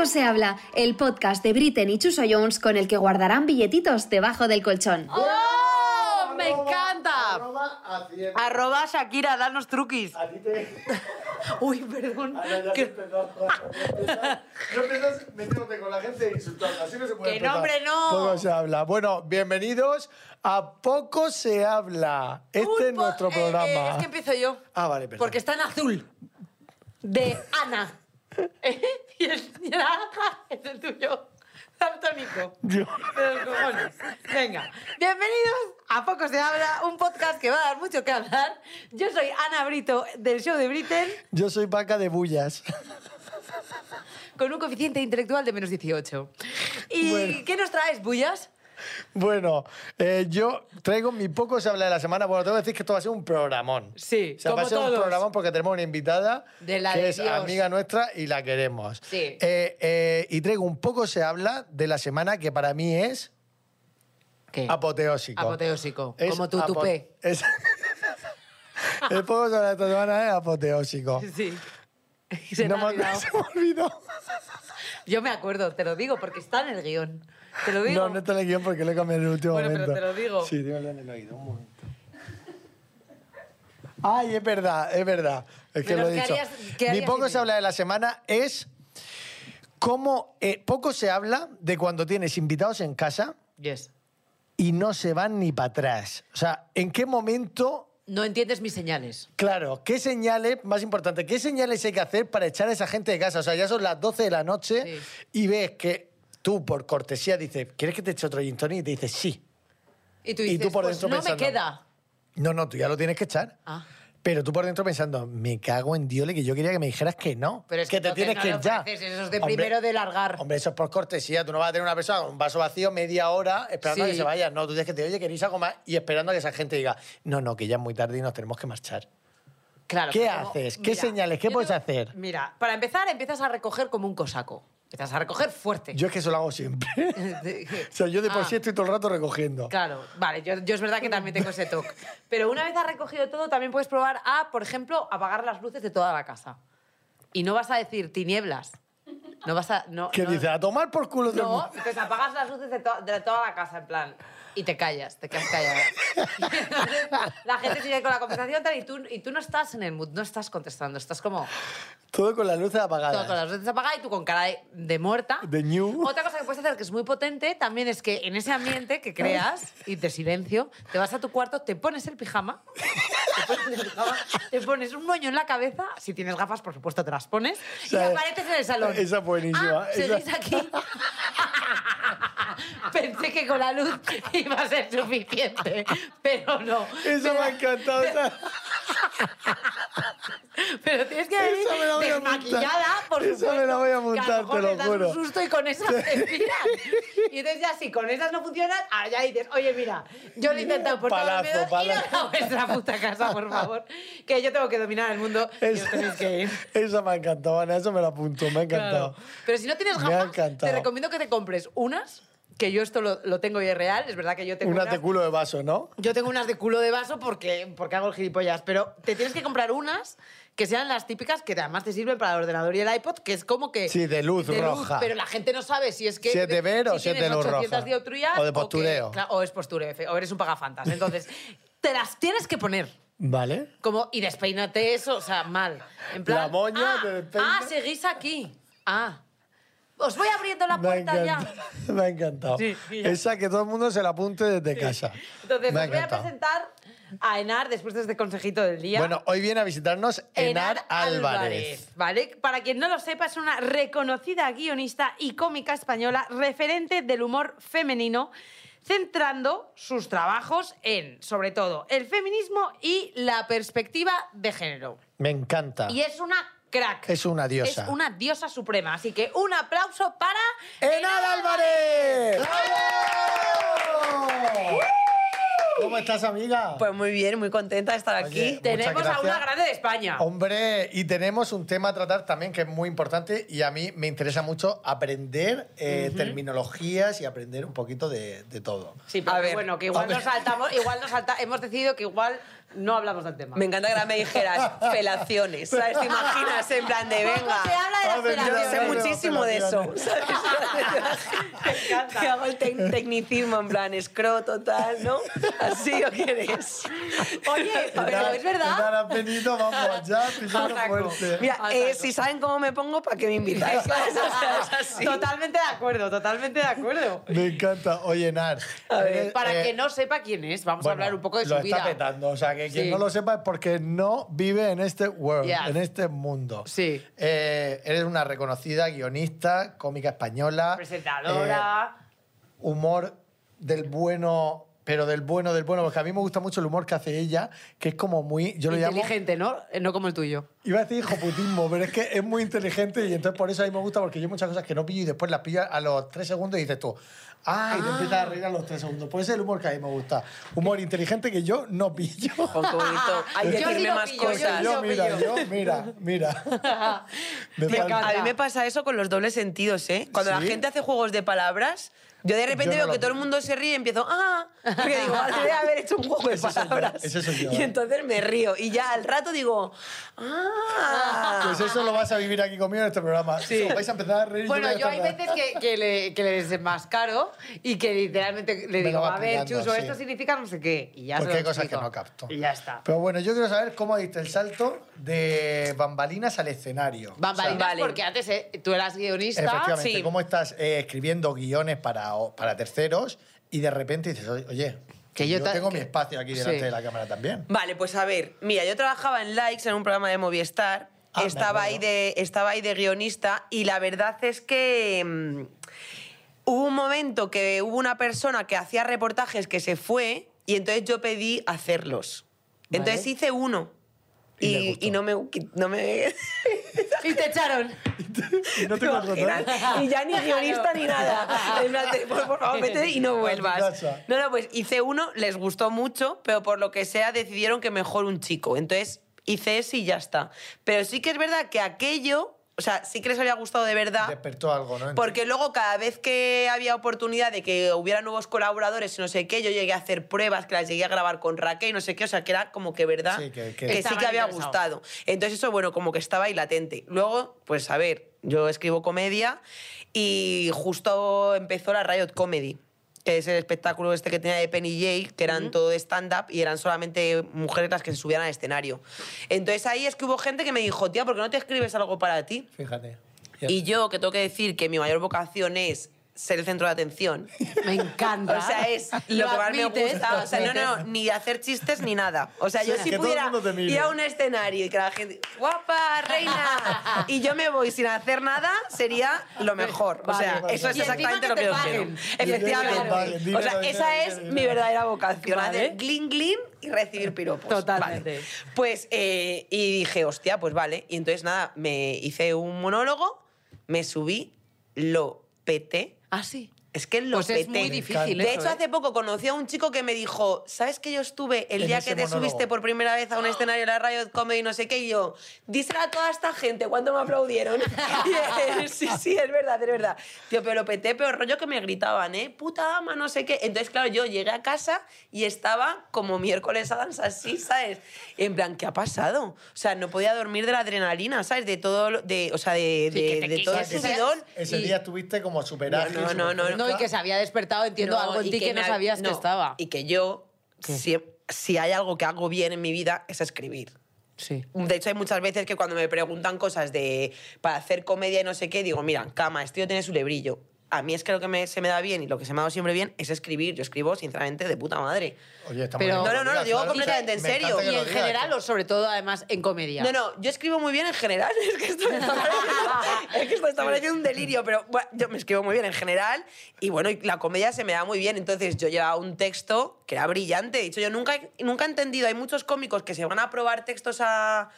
Poco se habla, el podcast de Britten y Chuso Jones con el que guardarán billetitos debajo del colchón. ¡Oh! ¡Me Arroba- encanta! Arroba Shakira, danos truquis. A ti te... Uy, perdón. Ahora ya Que-. No empiezas metiéndote con la gente e insultando. Así no se puede Que empezar. no, hombre, no. Poco se habla. Bueno, bienvenidos a Poco se habla. Este Un es po- nuestro eh, programa. eh, es que empiezo yo. Ah, vale, perdón. Porque está en azul. De Ana. ¿Eh? y el naranja es el tuyo. Daltónico. Yo- De los cojones. Venga, bienvenidos a Poco se habla, un podcast que va a dar mucho que hablar. Yo soy Ana Brito del show de Britain Yo soy vaca de bullas. con un coeficiente intelectual de menos 18. ¿Y Bueno. qué nos traes, bullas? Bueno, eh, yo traigo mi Poco se habla de la semana. Bueno, tengo que decir que esto va a ser un programón. Sí, O sea, va como a ser todos. un programón porque tenemos una invitada De la que de es Dios. amiga nuestra y la queremos. Sí. Eh, eh, y traigo un Poco se habla de la semana que para mí es ¿Qué? apoteósico. Apoteósico, Es como tu tupé. es- El Poco se habla de esta semana es apoteósico. Sí. Se No me se me olvidó. Yo me acuerdo, te lo digo, porque está en el guion. Te lo digo. No, no está en el guion porque lo he cambiado en el último Bueno, pero momento. te lo digo. Sí, dímelo en el oído, un momento. Ay, es verdad, es verdad. Es que Pero, lo he ¿qué dicho. harías- harías poco si se habla de la semana es cómo eh, poco se habla de cuando tienes invitados en casa Yes. y no se van ni para atrás. O sea, ¿en qué momento No entiendes mis señales. Claro, ¿qué señales, más importante, qué señales hay que hacer para echar a esa gente de casa? O sea, ya son las 12 de la noche Sí. y ves que tú, por cortesía, dices, ¿quieres que te eche otro gin tonic? Y te dices, sí. Y tú Y dices, tú por pues dentro no pensando- me queda. No, no, tú ya lo tienes que echar. Ah. Pero tú por dentro pensando, me cago en Dios, que yo quería que me dijeras que no. Pero es que que te tienes no que ir ya. eso es de Hombre, primero de largar. Hombre, eso es por cortesía. Tú no vas a tener una persona con un vaso vacío media hora esperando a Sí. que se vaya. No, tú tienes que te oye, queréis algo más y esperando a que esa gente diga, no, no, que ya es muy tarde y nos tenemos que marchar. Claro, ¿Qué pero como- haces? ¿Qué señales? ¿Qué puedes te- hacer? Mira, para empezar empiezas a recoger como un cosaco. Empiezas a recoger fuerte. Yo es que eso lo hago siempre. o sea, yo de por Ah. sí estoy todo el rato recogiendo. Claro, vale, yo, yo es verdad que también tengo ese toque. Pero una vez has recogido todo, también puedes probar a, por ejemplo, apagar las luces de toda la casa. Y no vas a decir tinieblas. No vas a. No, ¿Qué no- dices? A tomar por culo el No, entonces apagas las luces de, to- de toda la casa, en plan. Y te callas, te quedas callada. Y entonces la gente sigue con la conversación tal, y tú, y tú no estás en el mood, no estás contestando, estás como Todo con las luces apagadas. todo con las luces apagadas y tú con cara de, de muerta. De ñu. Otra cosa que puedes hacer que es muy potente también es que en ese ambiente que creas y de silencio, te vas a tu cuarto, te pones el pijama, te pones, el pijama, te pones un moño en la cabeza, si tienes gafas, por supuesto, te las pones, y sea, apareces en el salón. esa es buenísima, Ah, esa- ¿seguís aquí? Pensé que con la luz iba a ser suficiente, pero no. Eso me ha encantado. Pero tienes que venir Esa me la voy a desmaquillada, montar. por Esa supuesto. me la voy a que montar, lo te lo juro. un susto y con esas te tiran. Y entonces ya si con esas no funcionan, ahora ya dices, oye, mira, yo lo he intentado por todos los Palazo, palazo. a vuestra puta casa, por favor, que yo tengo que dominar el mundo y Esa, tenéis que ir. esa me ha encantado, Ana. Eso me lo apunto. Me ha encantado. Claro. Pero si no tienes gafas, te recomiendo que te compres unas, que yo esto lo, lo tengo y es real, es verdad que yo tengo Una unas- de culo de vaso, ¿no? yo tengo unas de culo de vaso porque, porque hago el gilipollas, pero te tienes que comprar unas que sean las típicas que además te sirven para el ordenador y el iPod, que es como que... Sí, de luz roja. pero la gente no sabe si es que... Si es de ver o si es de luz 800 roja. O de que- postureo. claro, o es postureo, o eres un pagafantas. Entonces, te las tienes que poner. Vale. Como, y despeínate eso, o sea, mal. En plan, La moña, ah, te despeinas. Ah, seguís aquí. Ah. Os voy abriendo la Me puerta ya. encantado. me ha encantado. Sí, ya. Esa que todo el mundo se la apunte desde casa. Entonces, me ha os voy a presentar a Enar después de este consejito del día. Bueno, hoy viene a visitarnos Enar, Álvarez. ¿vale? Para quien no lo sepa, es una reconocida guionista y cómica española, referente del humor femenino, centrando sus trabajos en, sobre todo, el feminismo y la perspectiva de género. Me encanta. Y es una crack. Es una diosa. Es una diosa suprema. Así que un aplauso para... ¡Enar Álvarez! ¡Bravo! ¿Cómo estás, amiga? Pues muy bien, muy contenta de estar aquí. Oye, Tenemos a una grande de España. Hombre, y tenemos un tema a tratar también que es muy importante y a mí me interesa mucho aprender eh, terminologías y aprender un poquito de, de todo. Sí, pero A que ver, bueno, que igual nos saltamos, igual nos salta, hemos decidido que igual no hablamos del tema. Me encanta que ahora me dijeras felaciones, ¿sabes? ¿Te imaginas? En plan de venga. se habla de las Yo felaciones. sé muchísimo de eso. Me encanta. Que hago el tec- tecnicismo en plan escroto, tal, ¿no? ¿Así o quieres? Oye, pero es verdad. Nada, Benito, vamos, ya, pisando A fuerte. Mira, eh, si saben cómo me pongo, ¿para qué me invitáis? Totalmente de acuerdo, totalmente de acuerdo. Me encanta. Oye, Nar. A ver, eres, Para eh, que no sepa quién es, vamos a bueno, hablar un poco de lo su vida. está petando. O sea, que quien Sí. no lo sepa es porque no vive en este world, Yes. en este mundo. Sí. Eh, eres una reconocida guionista, cómica española. Presentadora. eh, humor del bueno, pero del bueno, del bueno. Porque a mí me gusta mucho el humor que hace ella, que es como muy. Yo lo llamo. inteligente, ¿no? Eh, No como el tuyo. Iba a decir hijoputismo, pero es que es muy inteligente y entonces por eso a mí me gusta porque yo muchas cosas que no pillo y después las pillo a los tres segundos y dices tú, ¡ay! Y te empiezas a reír a los tres segundos. Pues ese es el humor que a mí me gusta. Humor inteligente que yo no pillo. Hay que Yo sí decirme más pillo, yo cosas. yo, lo mira, pillo. yo, mira, mira. Me falta- a mí me pasa eso con los dobles sentidos, ¿eh? Cuando ¿Sí? la gente hace juegos de palabras, yo de repente Yo no veo que todo el mundo se ríe y empiezo, ¡ah! Porque digo, "Ah, debe haber hecho un juego de palabras. ese soy yo, Y eh. entonces me río. Y ya al rato digo, ¡ah! Pues eso lo vas a vivir aquí conmigo en este programa. Sí. Vais a empezar a reír. Bueno, yo hay veces que, que le, que le desenmascaro y que literalmente le Me digo, a ver, Chuso, sí. esto significa no sé qué. Y ya se Porque lo hay cosas que no capto. Y ya está. Pero bueno, yo quiero saber cómo diste el salto de bambalinas al escenario. Bambalinas, O sea, vale. porque antes eh, tú eras guionista. Efectivamente, sí. cómo estás eh, escribiendo guiones para, para terceros y de repente dices, oye, Que yo yo, tengo que- mi espacio aquí delante Sí. de la cámara también. Vale, pues a ver, mira, yo trabajaba en Likes en un programa de Movistar, Ah, estaba, ahí de, estaba ahí de guionista y la verdad es que mm, hubo un momento que hubo una persona que hacía reportajes que se fue y entonces yo pedí hacerlos. Entonces Vale. hice uno. Y Y, y no me... No me Y te echaron. Y no te ¿Te contrataron. Y ya ni guionista ni nada. Por, favor, vete y no vuelvas. No, no, pues hice uno, les gustó mucho, pero por lo que sea decidieron que mejor un chico. Entonces hice ese y ya está. Pero sí que es verdad que aquello, o sea, sí que les había gustado de verdad. Despertó algo, ¿no? Porque luego cada vez que había oportunidad de que hubiera nuevos colaboradores y no sé qué, yo llegué a hacer pruebas, que las llegué a grabar con Raquel y no sé qué, o sea, que era como que verdad, Sí, que- que- sí Estaban que había gustado. Entonces eso, bueno, como que estaba ahí latente. Luego, pues a ver, yo escribo comedia y justo empezó la Riot Comedy que es el espectáculo este que tenía de Penny Jay, que eran todo de stand-up y eran solamente mujeres las que se subían al escenario. Entonces ahí es que hubo gente que me dijo, tía, ¿por qué no te escribes algo para ti? Fíjate. Y yo, que tengo que decir que mi mayor vocación es ser el centro de atención. Me encanta. O sea, es lo, que más me gusta. lo O sea, no, no, ni hacer chistes ni nada. O sea, yo Sí, si todo el pudiera ir a un escenario y que la gente, guapa, reina, y yo me voy sin hacer nada, sería lo mejor. O sea, Vale. eso es Y encima exactamente que lo que yo quiero. Efectivamente. O sea, esa es mi verdadera vocación. Vale. Hacer glin glin y recibir piropos. Totalmente. Vale. Pues, eh, y dije, hostia, pues vale. Y entonces, nada, me hice un monólogo, me subí, lo peté. Ah, sí. Es que lo Pues es peté. muy difícil De eso, hecho, ¿eh? hace poco conocí a un chico que me dijo, ¿sabes que yo estuve el En día que te monólogo. subiste por primera vez a un escenario de la Riot Comedy no sé qué? Y yo, díselo a toda esta gente, ¿cuánto me aplaudieron? Y sí, sí, es verdad, es verdad. Tío, pero lo peté, pero rollo que me gritaban, ¿eh? Puta dama, no sé qué. Entonces, claro, yo llegué a casa y estaba como miércoles a danza así, ¿sabes? En plan, ¿qué ha pasado? O sea, no podía dormir de la adrenalina, ¿sabes? De todo, de, o sea, de, Sí, de, todo el quitas. subidón. Ese Y- día estuviste como superar. No, no, no, No, y que se había despertado, entiendo No, algo en ti que, no sabías que no, estaba. Y que yo, si, si hay algo que hago bien en mi vida, es escribir. Sí. De hecho, hay muchas veces que cuando me preguntan cosas de para hacer comedia y no sé qué, digo, mira, cama, este tío tiene su lebrillo. A mí es que lo que me- se me da bien y lo que se me ha dado siempre bien es escribir. Yo escribo, sinceramente, de puta madre. Oye, está Pero- muy bien No, no, no, lo digo claro. completamente en Me encanta serio. Y en general, esto. o sobre todo, además, en comedia. No, no, yo escribo muy bien en general. Es que esto me está pareciendo, es que esto está pareciendo un delirio, pero bueno, yo me escribo muy bien en general y bueno, y la comedia se me da muy bien. Entonces yo llevaba un texto que era brillante. De hecho, yo nunca, he- nunca he entendido, hay muchos cómicos que se van a probar textos a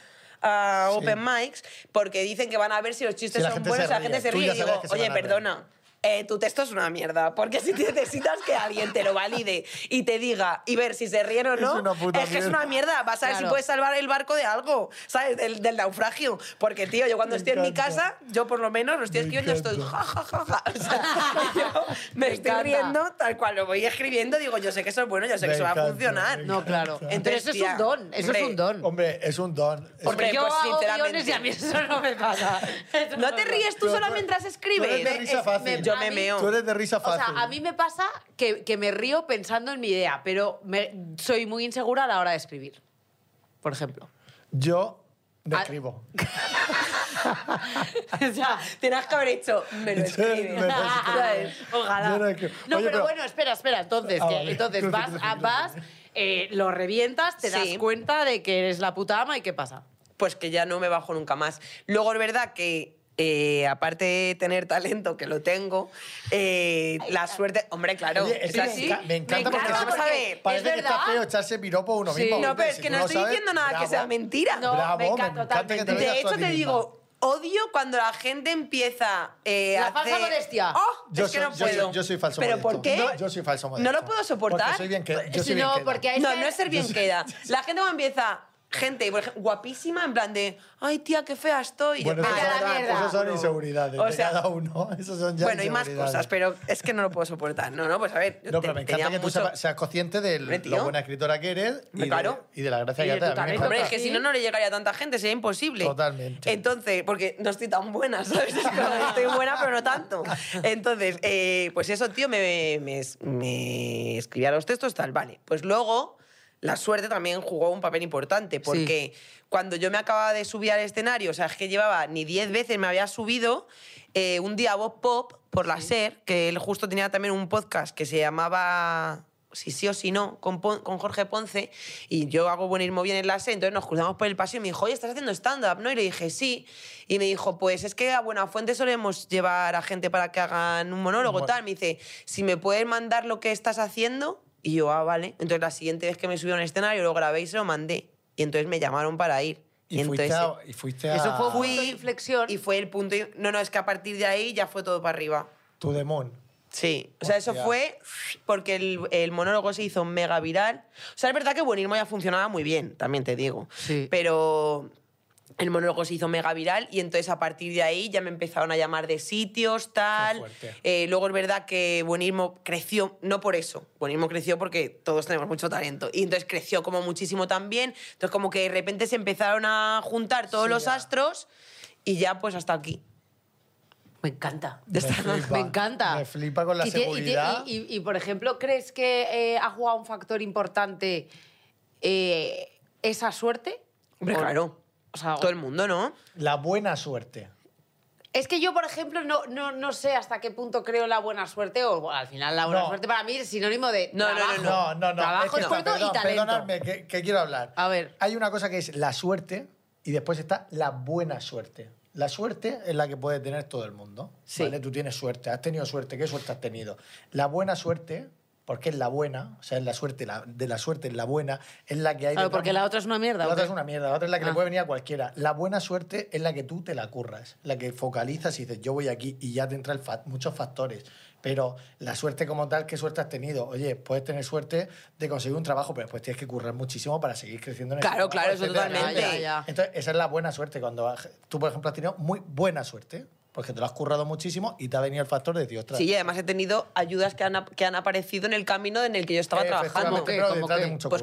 a Sí. open mics porque dicen que van a ver si los chistes Si son buenos la gente se ríe y digo, oye, van a reír". perdona, eh, tu texto es una mierda. Porque si necesitas que alguien te lo valide y te diga y ver si se ríen o Es no, una puta es que es una mierda. Vas a ver si puedes salvar el barco de algo, ¿sabes? Del, del naufragio. Porque, tío, yo cuando Me estoy en mi encanta. casa, yo por lo menos lo estoy Me escribiendo, estoy encanta. ja, ja, ja, ja. O sea, yo me, Me estoy encanta. riendo tal cual lo voy escribiendo, digo, yo sé que eso es bueno, yo sé Me que eso va a encanta, funcionar. me No, claro. encanta. Entonces, eso es un don, eso hombre, es un don. Hombre, es un don. Es Hombre, yo pues, hago sinceramente. guiones y a mí eso no me pasa. Eso ¿No te me ríes tú Pero sola tú- mientras escribes? risa es- fácil. Yo a me mí- meo. Tú eres de risa O fácil. sea, a mí me pasa que, que me río pensando en mi idea, pero me- soy muy insegura a la hora de escribir. Por ejemplo. Yo me Ah. escribo. o sea, Tienes que haber hecho, me lo escribes. Me. Ojalá. Yo No, no pero, pero- bueno, espera, espera. Entonces, Ah, vale. entonces vas, a- vas eh, lo revientas, te das cuenta de que eres la puta ama y qué pasa. Pues que ya no me bajo nunca más. Luego es verdad que, eh, aparte de tener talento, que lo tengo, eh, la suerte... Hombre, claro, Oye, es que me, así. enca- me encanta Me porque, encanta siempre- porque parece es que está verdad. feo echarse piropo a uno Sí. mismo. No, pero Si es que no lo estoy sabes, diciendo nada que bravo. sea mentira. No, Bravo, me encanta encanta que te De a hecho, te digo, odio cuando la gente empieza eh, La a falsa hacer- modestia. ¡Oh! Yo es que soy- no yo soy- puedo. yo soy falso ¿Pero modesto. por qué? No, yo soy falso No modesto. lo puedo soportar. Porque soy bien que, yo soy bien no, queda. porque es No, que- no es ser bien queda. La gente cuando empieza, gente, por ejemplo, guapísima, en plan de, ay, tía, qué fea estoy. Bueno, "Ah, esos Vete a la son, mierda". esos son inseguridades O de sea, cada uno. Esos son ya Bueno, hay más cosas, pero es que no lo puedo soportar. No, no, pues a ver. No, te- pero me encanta que tú mucho- sepas- seas consciente de lo buena escritora que eres y, Hombre, de, claro. y de la gracia Y que te. Hombre, es que si no, no le llegaría a tanta gente, sería imposible. Totalmente. Entonces, porque no estoy tan buena, ¿sabes? Estoy buena, pero no tanto. Entonces, eh, pues eso, tío, me, me, me escribía los textos, tal, vale. Pues luego, la suerte también jugó un papel importante, porque cuando yo me acababa de subir al escenario, o sea, es que llevaba ni 10 veces, me había subido eh, un día Bob Pop por la SER, que él justo tenía también un podcast que se llamaba si sí o si no, con, con Jorge Ponce, y yo hago buenismo bien en la SER, entonces nos cruzamos por el pasillo y me dijo, oye, ¿estás haciendo stand-up? ¿no? Y le dije, sí. Y me dijo, pues es que a Buenafuente solemos llevar a gente para que hagan un monólogo, Bueno. tal. Me dice, si me puedes mandar lo que estás haciendo, y yo, ah, vale. Entonces la siguiente vez que me subí a un escenario lo grabé y se lo mandé. Y entonces me llamaron para ir. Y, entonces, fuiste a, y fuiste a Eso fue un Fui- punto de inflexión. Y fue el punto... No, no, es que a partir de ahí ya fue todo para arriba. tu demon. Sí, o sea, eso fue porque el, el monólogo se hizo mega viral. O sea, es verdad que Buenismo ya funcionaba muy bien, también te digo. Sí. Pero el monólogo se hizo mega viral y entonces a partir de ahí ya me empezaron a llamar de sitios, tal. Eh, luego es verdad que Buenismo creció, no por eso, Buenismo creció porque todos tenemos mucho talento. Y entonces creció como muchísimo también. Entonces como que de repente se empezaron a juntar todos Sí, los ya. astros y ya pues hasta aquí. Me encanta. Me está- flipa. Me encanta. Me flipa con la Y te- y te- seguridad. Y, y- y, por ejemplo, ¿crees que eh, ha jugado un factor importante eh, esa suerte? Hombre, O- claro. O sea, Todo el mundo, ¿no? La buena suerte. es que yo, por ejemplo, no, no, no sé hasta qué punto creo la buena suerte, o bueno, al final la buena No. suerte para mí es sinónimo de No, no, no, trabajo. No, no, no. Trabajo, es que, esfuerzo perdón, y talento. Perdonadme, que, que quiero hablar. A ver. Hay una cosa que es la suerte y después está la buena suerte. La suerte es la que puede tener todo el mundo. Sí. ¿vale? Tú tienes suerte, has tenido suerte. ¿Qué suerte has tenido? La buena suerte, porque es la buena, o sea, es la suerte la- de la suerte, es la buena, es la que hay Claro, porque la otra es una mierda. La ¿o otra es una mierda, la otra es la que Ah. le puede venir a cualquiera. La buena suerte es la que tú te la curras, la que focalizas y dices, yo voy aquí y ya te entran fa- muchos factores. Pero la suerte como tal, ¿qué suerte has tenido? Oye, puedes tener suerte de conseguir un trabajo, pero después tienes que currar muchísimo para seguir creciendo en ese Claro, trabajo, claro, eso totalmente. Entonces, esa es la buena suerte. Cuando tú, por ejemplo, has tenido muy buena suerte, porque te lo has currado muchísimo y te ha venido el factor de decir, ostras, Sí, y además he tenido ayudas que han, que han aparecido en el camino en el que yo estaba trabajando. Pues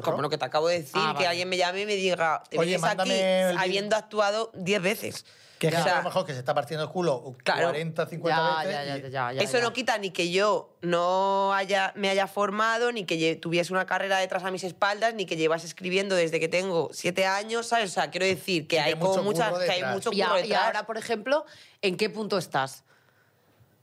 curro. como lo que te acabo de decir, Ah, que vale. alguien me llame y me diga, te Oye, vienes aquí el habiendo actuado 10 veces. Que es gente a lo mejor que se está partiendo el culo Claro. 40, 50 Ya, veces. ya, ya, y- ya, ya, eso ya. no quita ni que yo no haya, me haya formado, ni que tuviese una carrera detrás a mis espaldas, ni que llevas escribiendo desde que tengo siete años, ¿sabes? O sea, quiero decir que hay hay como mucho muchas, curro que hay detrás. mucho Y, curro a- y detrás. ahora, por ejemplo, ¿en qué punto estás?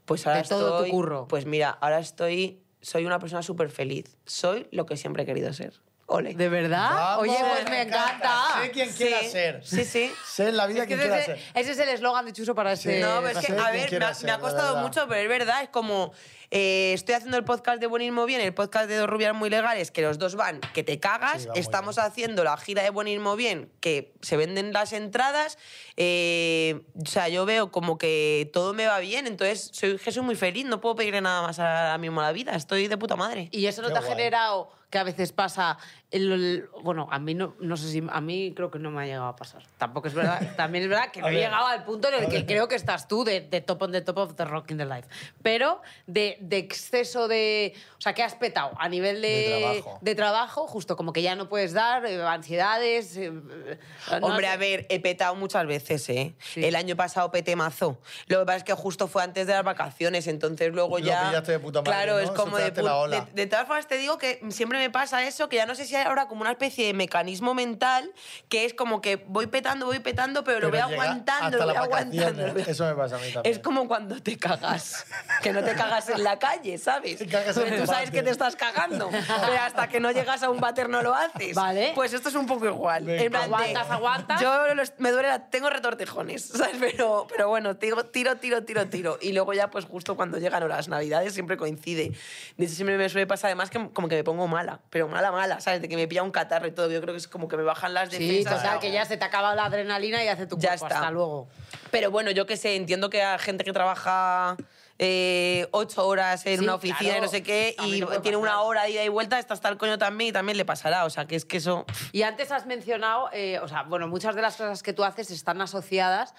Pues ahora de todo tu curro. Pues mira, ahora estoy, soy una persona súper feliz. Soy lo que siempre he querido ser. Ole. ¿De verdad? Vamos, Oye, pues me encanta. Sé quién Sí, quiera ser. sí, sí. Sé en la vida Es que quién quiera ser. ese es el eslogan de Chuso para este. No, pero es que, a ver, me ha, ser, me ha de costado mucho, pero es verdad, es como. Eh, estoy haciendo el podcast de Buenismo Bien, el podcast de dos rubias muy legales, que los dos van, que te cagas. Sí, va muy Estamos bien. haciendo la gira de Buenismo Bien, que se venden las entradas. eh, o sea, yo veo como que todo me va bien, entonces soy, soy muy feliz, no puedo pedirle nada más ahora mismo a la vida, estoy de puta madre. Y eso no Qué te ha generado que a veces pasa. El- el- bueno, a mí no, no sé si. A mí creo que no me ha llegado a pasar. Tampoco es verdad. También es verdad que no he llegado al punto en el que creo que estás tú, de, de top on the top of the rock in the life. Pero de, de exceso de. O sea, que has petado a nivel de, De trabajo. de trabajo, justo como que ya no puedes dar, eh, ansiedades. eh, eh, no Hombre, sé. a ver, he petado muchas veces, ¿eh? Sí. El año pasado peté mazo. Lo que pasa es que justo fue antes de las vacaciones, entonces luego Lo ya... pillaste de puta madre, Claro, ¿no? es como de, de... de todas formas, te digo que siempre me pasa eso, que ya no sé si ahora como una especie de mecanismo mental, que es como que voy petando, voy petando, pero, lo voy Pero aguantando, lo voy aguantando. lo voy- Eso me pasa a mí también. Es como cuando te cagas, que no te cagas en la calle, ¿sabes? Te cagas en Pero el tú sabes váter. que te estás cagando, pero hasta que no llegas a un váter no lo haces. Vale. Pues esto es un poco igual. En plan de- Aguantas, aguantas. Yo los- me duele, la- tengo retortijones, ¿sabes? Pero, pero bueno, tiro, tiro, tiro, tiro, tiro. Y luego ya, pues justo cuando llegan las navidades siempre coincide. De hecho, siempre me suele pasar además que como que me pongo mala, pero mala, mala, ¿sabes? Que me pilla un catarro y todo. Yo creo que es como que me bajan las Sí, defensas. total, que ya se te acaba la adrenalina y hace tu Ya cuerpo. está. Hasta luego. Pero bueno, yo qué sé, entiendo que hay gente que trabaja eh, ocho horas en Sí, una oficina claro. y no sé qué, A y no tiene pasar. una hora de ida y vuelta, está hasta el coño también y también le pasará. O sea, que es que eso... Y antes has mencionado, eh, o sea, bueno, muchas de las cosas que tú haces están asociadas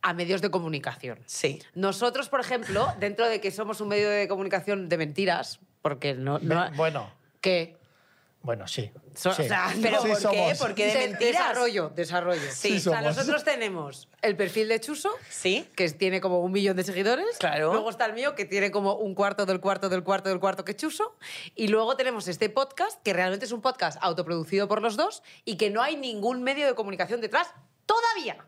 a medios de comunicación. Sí. Nosotros, por ejemplo, dentro de que somos un medio de comunicación de mentiras, porque no... no Bueno, que bueno, sí. So- sí. o sea, Pero Sí ¿por qué? somos. ¿Por qué de de- mentiras? Desarrollo, desarrollo. Sí, o sea, nosotros tenemos el perfil de Chuso, Sí. que tiene como un millón de seguidores. Claro. Luego está el mío, que tiene como un cuarto del cuarto del cuarto del cuarto que Chuso. Y luego tenemos este podcast, que realmente es un podcast autoproducido por los dos y que no hay ningún medio de comunicación detrás todavía.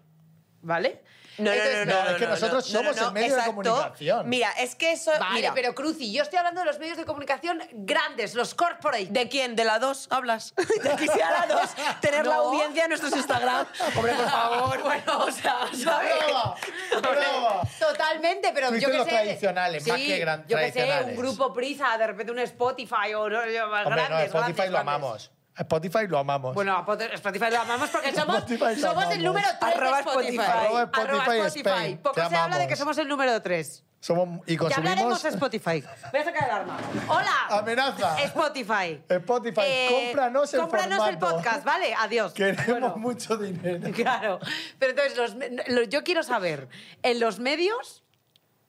¿Vale? No, no, Entonces, no, no, no, es que no, nosotros no, no, somos no, el medio de comunicación. Mira, es que eso... Vale, mira, pero Cruci, yo estoy hablando de los medios de comunicación grandes, los corporate. ¿De quién? ¿De la 2 hablas? De quisiera la 2 tener la No. audiencia en nuestros Instagram. Hombre, por favor, bueno, o sea, ¿sabes? ¡Brava! ¡Brava! Totalmente, pero Tú yo que los sé... tradicionales, más sí, que gran- Yo que sé, un grupo Prisa, de repente un Spotify o no, yo, más Hombre, no, grandes, Spotify grandes, lo grandes. amamos. Spotify lo amamos. Bueno, Spotify lo amamos porque somos, somos el número 3 Arroba de Spotify. Spotify. Arroba Spotify Spain. Poco Te se habla de que somos el número 3. Somos, y Que hablaremos consumimos... de Spotify. Voy a sacar el arma. ¡Hola! Amenaza. Spotify. Spotify, Eh, cómpranos el cómpranos el podcast, ¿vale? Adiós. Queremos Bueno. mucho dinero. Claro. Pero entonces, los yo quiero saber, en los medios,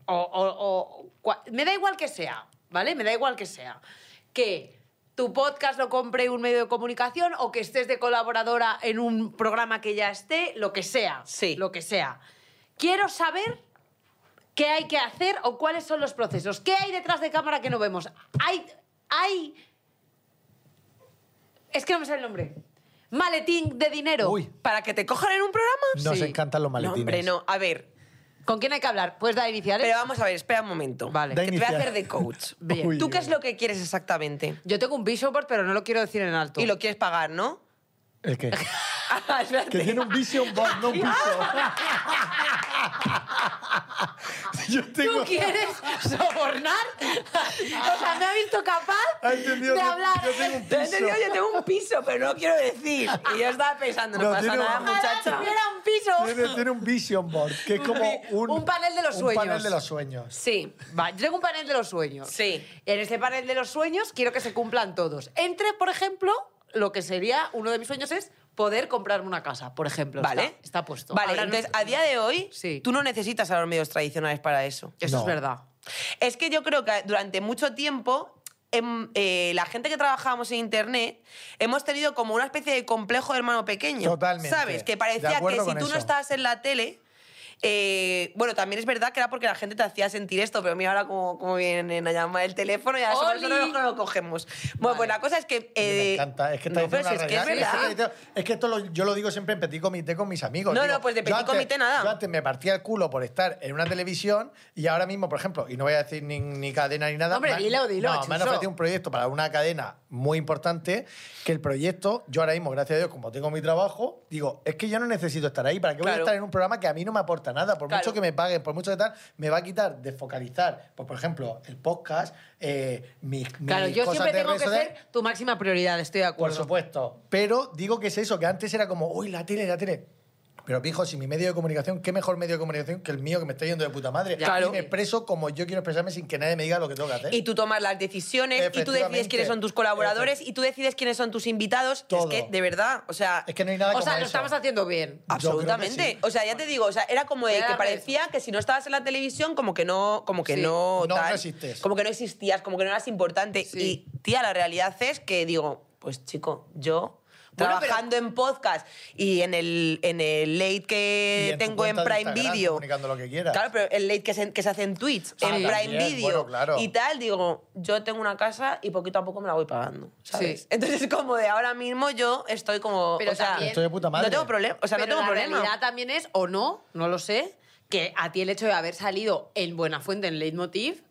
o, o- o cua- me da igual que sea, ¿vale? Me da igual que sea, que tu podcast lo compre un medio de comunicación o que estés de colaboradora en un programa que ya esté, lo que sea. Sí. Lo que sea. Quiero saber qué hay que hacer o cuáles son los procesos. ¿Qué hay detrás de cámara que no vemos? Hay... hay... Es que no me sale el nombre. Maletín de dinero. Uy. ¿Para que te cojan en un programa? Nos Sí. encantan los No, maletines. hombre, no. A ver, ¿Con quién hay que hablar? ¿Puedes dar iniciales? pero vamos a ver, espera un momento. Vale. Da Que te voy a inicial. hacer de coach. Bien. Uy, ¿Tú qué es lo que quieres exactamente? Yo tengo un vision board, pero no lo quiero decir en alto. Y lo quieres pagar, ¿no? ¿El qué? Que tiene un vision board, no un piso. Yo ¿Tú tengo... quieres sobornar? o sea, me ha visto capaz de hablar. yo tengo un piso. entendido, yo tengo un piso, pero no quiero decir. Y yo estaba pensando, no, No, pasa tiene nada, un- muchacha. tuviera un piso. Tiene, tiene un vision board, que es como un... Un panel de los Un sueños. panel de los sueños. Sí, Va, yo tengo un panel de los sueños. Sí. En ese panel de los sueños quiero que se cumplan todos. Entre, por ejemplo, lo que sería uno de mis sueños es poder comprarme una casa, por ejemplo. Vale. Está, está puesto. Vale, Ahora no- entonces a día de hoy Sí. tú no necesitas a los medios tradicionales para eso. Eso No. es verdad. Es que yo creo que durante mucho tiempo em, eh, la gente que trabajábamos en internet hemos tenido como una especie de complejo de hermano pequeño. Totalmente. ¿Sabes? Que parecía que si tú no estabas en la tele. Eh, bueno, también es verdad que era porque la gente te hacía sentir esto, pero mira ahora cómo, cómo vienen a llamar el teléfono y ahora ¡Oli! nosotros que lo cogemos. Bueno, pues la cosa es que... me eh, encanta, es que está no, diciendo pero una si es que es verdad. Es que, es que esto lo- yo lo digo siempre en petit comité con mis amigos. No, Digo, no, pues de petit comité nada. Yo antes me partía el culo por estar en una televisión y ahora mismo, por ejemplo, y no voy a decir ni, ni cadena ni nada. Hombre, me- dilo, dilo, No, me han Chuso. ofrecido un proyecto para una cadena muy importante que el proyecto, yo ahora mismo, gracias a Dios, como tengo mi trabajo, digo, es que yo no necesito estar ahí. ¿Para qué voy a estar en un programa que a mí no me aporta nada? Por Claro. mucho que me paguen, por mucho que tal, me va a quitar desfocalizar. Pues, por ejemplo, el podcast, eh, mis, Claro, mis yo cosas siempre de tengo que sociales. ser tu máxima prioridad, estoy de Por acuerdo. supuesto. Pero digo que es eso, que antes era como, uy, la tele, la tele. Pero, pijo, si mi medio de comunicación, ¿qué mejor medio de comunicación que el mío que me está yendo de puta madre? Claro. Y me expreso como yo quiero expresarme sin que nadie me diga lo que tengo que hacer. Y tú tomas las decisiones, y tú decides quiénes son tus colaboradores, y tú decides quiénes son tus invitados. Todo. Es que, de verdad, o sea, Es que no hay nada O como sea, lo eso. estamos haciendo bien. absolutamente. Sí. O sea, ya te digo, o sea, era como de Era que parecía que si no estabas en la televisión, como que no, como que Sí. no, No, tal, no existes. como que no existías, como que no eras importante. Sí. Y, tía, la realidad es que digo, pues chico, yo Bueno, trabajando en podcast y en el, en el late que en tengo en Prime Instagram, Video. comunicando lo que quieras. Claro, pero el late que se, que se hace en Twitch, Ah, en también, Prime Video bueno, claro. y tal, digo, yo tengo una casa y poquito a poco me la voy pagando, ¿sabes? Sí. Entonces es como de ahora mismo yo estoy como, Pero o sea, también- Estoy de puta madre. no tengo problema, o sea, Pero no tengo la problema. realidad también es, o no, no lo sé, que a ti el hecho de haber salido en Buenafuente en Leitmotiv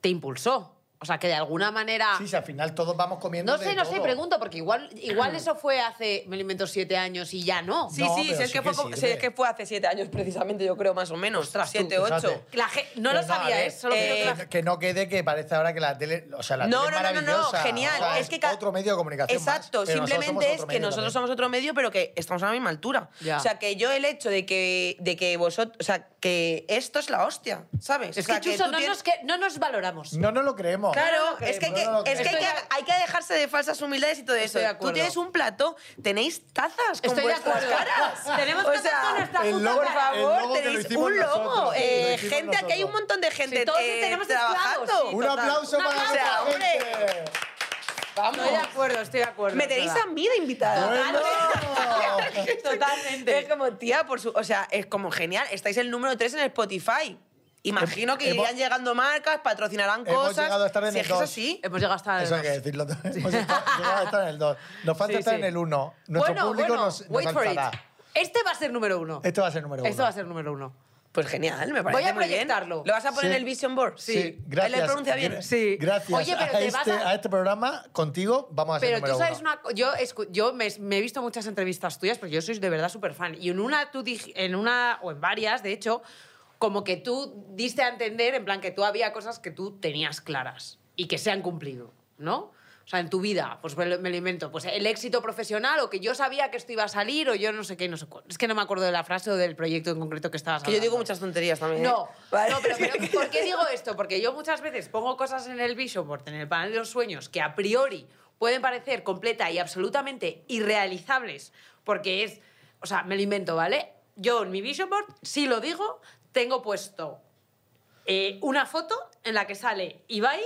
te impulsó. O sea, que de alguna manera... Sí, si al final todos vamos comiendo no de sé, no sé, pregunto, porque igual, igual eso fue hace, me lo invento, siete años y ya no. Sí, No, sí, si es, sí que que fue, como- si sirve. es que fue hace siete años precisamente, yo creo, más o menos. Ostras, tú, siete, ocho. La no lo sabía, ver, ¿eh? Que la- Que, no quede que parece ahora que la tele. O sea, la No, tele es no, no, no, no, genial. O sea, es que ca- otro medio de comunicación. Exacto, simplemente es que nosotros somos otro medio, pero que estamos a la misma altura. Ya. O sea, que yo el hecho de que, de que vosotros. O sea, que esto es la hostia, ¿sabes? Es o sea, que, Chuso, tú no, tienes- nos, que, no nos valoramos. No nos lo creemos. Claro, es que, hay que, es que, hay, que, hay que dejarse de falsas humildades y todo eso. Estoy de Tú tienes un plato, tenéis tazas con Estoy de vuestras acuerdo. caras. Tenemos o tazas sea, con nuestra el puta logo- por el favor, que tenéis un logo. nosotros, Eh, lo gente, aquí hay un montón de gente Sí, todos eh, tenemos trabajando. esclavos, sí. Un aplauso Un para O sea, gente. Vamos. Estoy de acuerdo, estoy de acuerdo. Me tenéis a mí de invitada. Bueno. Totalmente. Es como, tía, por su, o sea, es como genial. Estáis el número 3 en Spotify. Imagino que Hemos- irán llegando marcas, patrocinarán Hemos cosas. llegado a estar en Si el es que es dos. así. Hemos llegado hasta el Eso hay que decirlo. Hemos estado- llegado a estar en el 2. Nos falta Sí, estar sí. en el 1. Nuestro bueno, público bueno, nos, nos wait for it. alzará. Este va a ser número uno. Este va a ser número 1. Esto va a ser número uno. Pues genial, me parece Voy a muy bien. proyectarlo. ¿Lo vas a poner Sí. en el Vision Board? Sí, gracias. ¿Él le pronuncia bien? Gra- Sí. Gracias Oye, pero a, te vas este, a- a este programa, contigo, vamos a ser Pero número tú sabes uno. una co- yo escu- yo me, me he visto muchas entrevistas tuyas, porque yo soy de verdad súper fan. Y en una tú dij- en una o en varias, de hecho, como que tú diste a entender en plan que tú había cosas que tú tenías claras y que se han cumplido, ¿no? O sea, en tu vida, pues me lo, invento, pues el éxito profesional o que yo sabía que esto iba a salir o yo no sé qué, no sé cuál. Es que no me acuerdo de la frase o del proyecto en concreto que estabas Que yo digo hablando. muchas tonterías también. ¿eh? No, Vale. no, pero, pero ¿por qué digo esto? Porque yo muchas veces pongo cosas en el Vision Board, en el panel de los sueños, que a priori pueden parecer completa y absolutamente irrealizables, porque es, o sea, me lo invento, ¿vale? Yo en mi Vision Board, si lo digo, tengo puesto eh, una foto en la que sale Ibai,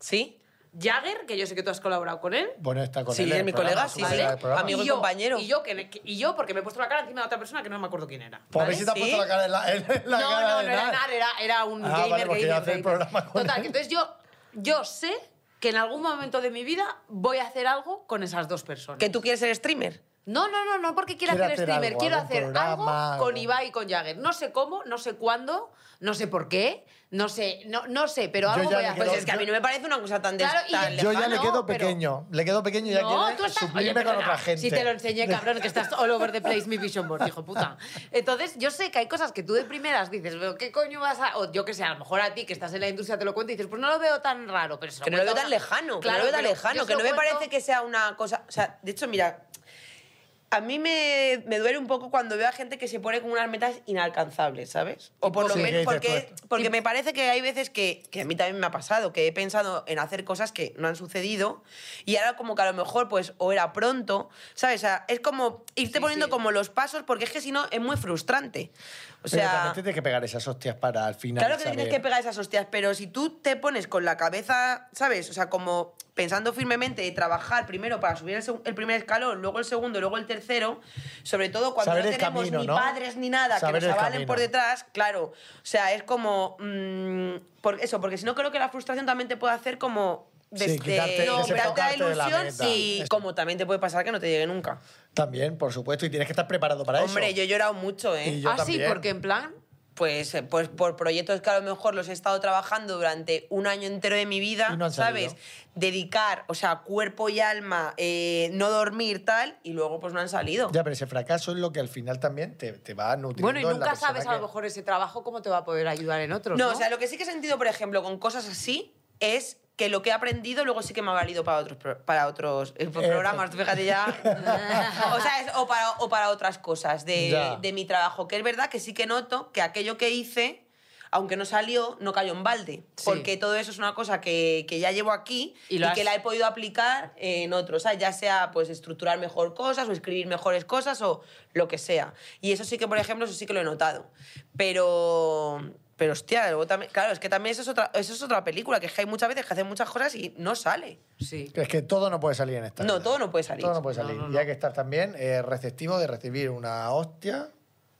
¿Sí? Jagger, que yo sé que tú has colaborado con él, Bueno, está con Sí, él. en es el mi programa, colega, sí, sí. Amigo. y yo, compañero. Y yo, que, y yo, porque me he puesto la cara encima de otra persona que no me acuerdo quién era. Pues a ver ¿vale? si te has ¿Sí? puesto la cara en la, en la no, cara no, de no era Nar. Era, era un Ah, gamer, vale, porque gamer, hace el gamer. programa con Total, él. que entonces yo, yo sé que en algún momento de mi vida voy a hacer algo con esas dos personas. ¿Que tú quieres ser streamer? No, no, no, no porque quiera Quiere hacer hacer streamer, algo, quiero hacer programa, algo con algo. Ibai y con Jagger. No sé cómo, no sé cuándo, no sé por qué, no sé, no, no sé, pero Yo algo ya voy a quedo- Pues hacer. es que a mí no me parece una cosa tan, des- Claro, y tan Yo ya le no, quedo pero- pequeño. Le quedo pequeño y ya No, quiere tú estás... Oye, suplirme con otra gente. Si te lo enseñé, cabrón, que estás all over the place, mi vision board, hijo puta. Entonces, yo sé que hay cosas que tú de primeras dices, pero ¿qué coño vas a...? O yo que sé, a lo mejor a ti, que estás en la industria, te lo cuento y dices, pues no lo veo tan raro, pero se Que no lo veo tan lejano, que no Claro, lo veo tan pero lejano, que no me parece que sea una cosa... O sea, de hecho, mira, a mí me, me duele un poco cuando veo a gente que se pone con unas metas inalcanzables, ¿sabes? O por lo Sí, ¿qué menos porque, porque me parece que hay veces que, que a mí también me ha pasado, que he pensado en hacer cosas que no han sucedido y ahora como que a lo mejor pues o era pronto, ¿sabes? O sea, es como irte Sí, poniendo sí. como los pasos porque es que si no es muy frustrante. O Pero sea, también te tienes que pegar esas hostias para al final Claro que te tienes que pegar esas hostias, pero si tú te pones con la cabeza, ¿sabes? O sea, como pensando firmemente de trabajar primero para subir el, el primer escalón, luego el segundo, luego el tercero, sobre todo cuando Saber no tenemos camino, ni ¿no? padres ni nada Saber que nos avalen por detrás, claro. O sea, es como... mm, por eso, porque si no creo que la frustración también te puede hacer como... Sí, quitarte- no, quitarte la desenfocarte de la ilusión y como también te puede pasar que no te llegue nunca. También, por supuesto, y tienes que estar preparado para Hombre, eso. yo he llorado mucho, ¿eh? Y yo ah, sí, porque en plan... pues, eh, pues por proyectos que a lo mejor los he estado trabajando durante un año entero de mi vida, Y no han ¿sabes? Dedicar, o sea, cuerpo y alma, eh, no dormir, tal, y luego pues no han salido. Ya, pero ese fracaso es lo que al final también te, te va nutriendo. Bueno, y en la nunca sabes a lo mejor ese trabajo cómo te va a poder ayudar en otros. No, No, o sea, lo que sí que he sentido, por ejemplo, con cosas así, es que lo que he aprendido luego sí que me ha valido para otros, para otros eh, programas, fíjate ya. o sea, es- o, para, o para otras cosas de, de mi trabajo. Que es verdad que sí que noto que aquello que hice, aunque no salió, no cayó en balde. Sí. Porque todo eso es una cosa que, que ya llevo aquí Y y, has- que la he podido aplicar en otros. ¿sabes? Ya sea pues estructurar mejor cosas o escribir mejores cosas o lo que sea. Y eso sí que, por ejemplo, eso sí que lo he notado. Pero... Pero hostia, luego también, claro, es que también eso es, otra, eso es otra película, que es que hay muchas veces que hacen muchas cosas y no sale. Sí. Es que todo no puede salir en esta. No, vida. todo no puede salir. Todo no puede salir. Y hay que estar también eh, receptivo de recibir una hostia,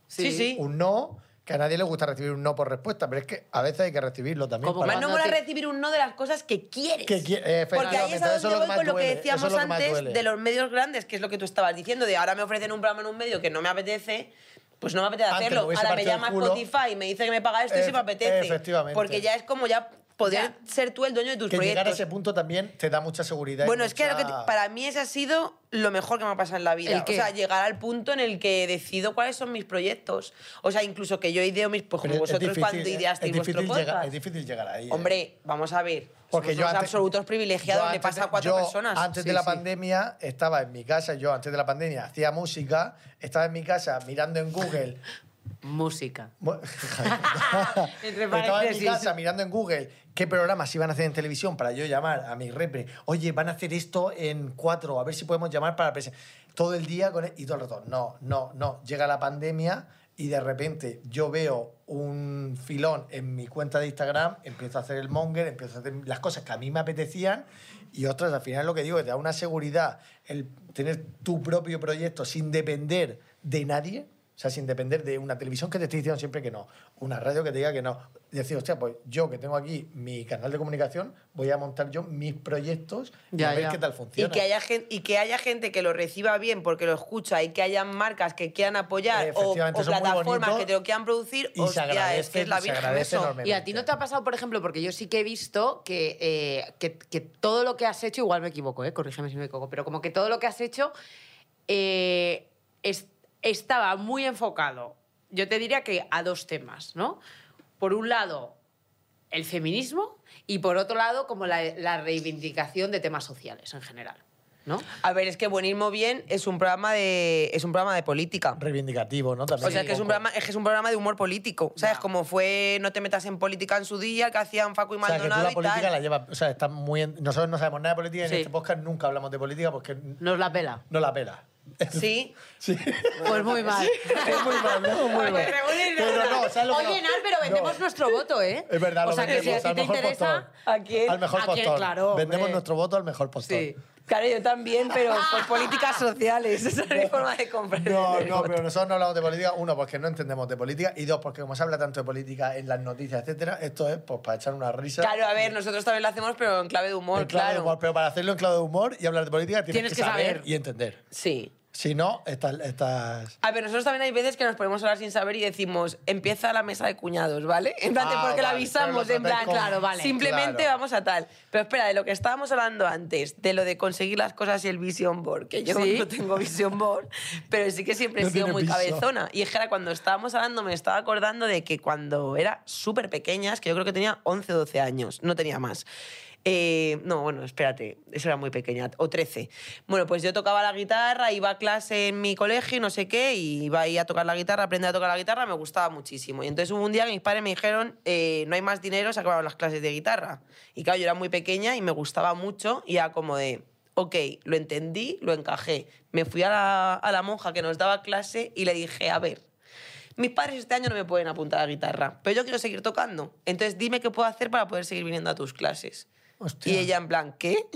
Sí, sí. un no, que a nadie le gusta recibir un no por respuesta, pero es que a veces hay que recibirlo también. Como para- Más no mola recibir un no de las cosas que quieres. Que qui- eh, Porque ahí es a donde voy con lo que decíamos lo que más antes de los medios grandes, que es lo que tú estabas diciendo, de ahora me ofrecen un programa en un medio que no me apetece, pues no me apetece Antes me hacerlo. hubiese Ahora me partido el llama culo. Spotify y me dice que me paga esto y sí me Efe- apetece. efectivamente. Porque ya es como ya poder Ya. ser tú el dueño de tus que llegar a proyectos. ese punto también te da mucha seguridad. Bueno, es que, lo que mucha- para mí ese ha sido lo mejor que me ha pasado en la vida. ¿El O sea, llegar al punto en el que decido cuáles son mis proyectos. O sea, incluso que yo ideo mis... Pues como vosotros difícil, cuando es- ideasteis es vuestro podcast. llegar, Es difícil llegar ahí. ¿eh? Hombre, vamos a ver. Porque Somos yo antes- absolutos privilegiados, le pasa de- a cuatro yo personas. Antes Sí, de la sí. pandemia estaba en mi casa, yo antes de la pandemia hacía música, estaba en mi casa mirando en Google. Música. Entre estaba en mi casa mirando en Google qué programas iban a hacer en televisión para yo llamar a mi repre. Oye, van a hacer esto en cuatro, a ver si podemos llamar para presen-". Todo el día con y todo el rato. No, no, no. Llega la pandemia y de repente yo veo un filón en mi cuenta de Instagram, empiezo a hacer el monger, empiezo a hacer las cosas que a mí me apetecían y otras, al final lo que digo, te da una seguridad el tener tu propio proyecto sin depender de nadie, o sea, sin depender de una televisión que te esté diciendo siempre que no, una radio que te diga que no. Decir, hostia, pues yo que tengo aquí mi canal de comunicación, voy a montar yo mis proyectos y Ya, a ver ya. qué tal Y funciona. que, haya gente, y que haya gente que lo reciba bien porque lo escucha y que haya marcas que quieran apoyar o, plataformas que te lo quieran producir, y se hostia, agradece, es que es la se agradece eso. enormemente. ¿Y a ti no te ha pasado, por ejemplo, porque yo sí que he visto que, eh, que, que todo lo que has hecho, igual me equivoco, ¿eh? corrígeme si me equivoco, pero como que todo lo que has hecho eh, es- estaba muy enfocado, yo te diría que a dos temas, ¿no? Por un lado, el feminismo y por otro lado, como la, la reivindicación de temas sociales en general, ¿no? A ver, es que Buenismo Bien es un programa de, es un programa de política. Reivindicativo, ¿no? También O sea, que es un, programa, es que es un programa de humor político. ¿Sabes? Ya. Como fue No te metas en política en su día, que hacían Facu y O sea, que tú Maldonado la y política tal. la llevas, o sea, está muy en- nosotros no sabemos nada de política y Sí. en este podcast nunca hablamos de política porque Nos la pela. no la pela. Sí. Sí. Pues muy mal. es muy mal, ¿no? Muy mal. Pero no, ¿sabes lo que Oye, no? Nar, pero vendemos No. nuestro voto, ¿eh? Es verdad, O lo sea, que si a vendemos ti al te mejor interesa... postor. ¿A quién? Al mejor ¿A quién? postor. Claro, hombre. Vendemos nuestro voto al mejor postor. Sí. Claro, yo también, pero por políticas sociales. Esa es mi forma de comprender. No, no, pero nosotros no hablamos de política. Uno, porque no entendemos de política. Y dos, porque como se habla tanto de política en las noticias, etcétera, esto es pues, para echar una risa. Claro, a ver, nosotros también lo hacemos, pero en clave de humor, En clave de claro. humor, pero para hacerlo en clave de humor y hablar de política tienes, Tienes que, que saber, saber. y entender. Sí. Si no, estás, estás... A ver, nosotros también hay veces que nos ponemos a hablar sin saber y decimos, empieza la mesa de cuñados, ¿vale? En plan, Ah, porque la vale, avisamos, pero lo en plan, como- claro, vale. Simplemente Claro. vamos a tal. Pero espera, de lo que estábamos hablando antes, de lo de conseguir las cosas y el vision board, que yo Sí. no tengo vision board, pero sí que siempre he No sido tiene muy piso. cabezona. Y es que ahora cuando estábamos hablando me estaba acordando de que cuando era súper pequeña, es que yo creo que tenía 11 o 12 años, no tenía más. Eh, no, bueno, espérate, eso era muy pequeña, o 13. Bueno, pues yo tocaba la guitarra, iba a clase en mi colegio no sé qué, y iba a tocar la guitarra, aprender a tocar la guitarra, me gustaba muchísimo. Y entonces hubo un día que mis padres me dijeron, eh, no hay más dinero, se acabaron las clases de guitarra. Y claro, yo era muy pequeña y me gustaba mucho, y era como de, ok, lo entendí, lo encajé. Me fui a la, a la monja que nos daba clase y le dije, a ver, mis padres este año no me pueden apuntar a guitarra, pero yo quiero seguir tocando. Entonces dime qué puedo hacer para poder seguir viniendo a tus clases. Hostia. Y ella en plan, ¿qué?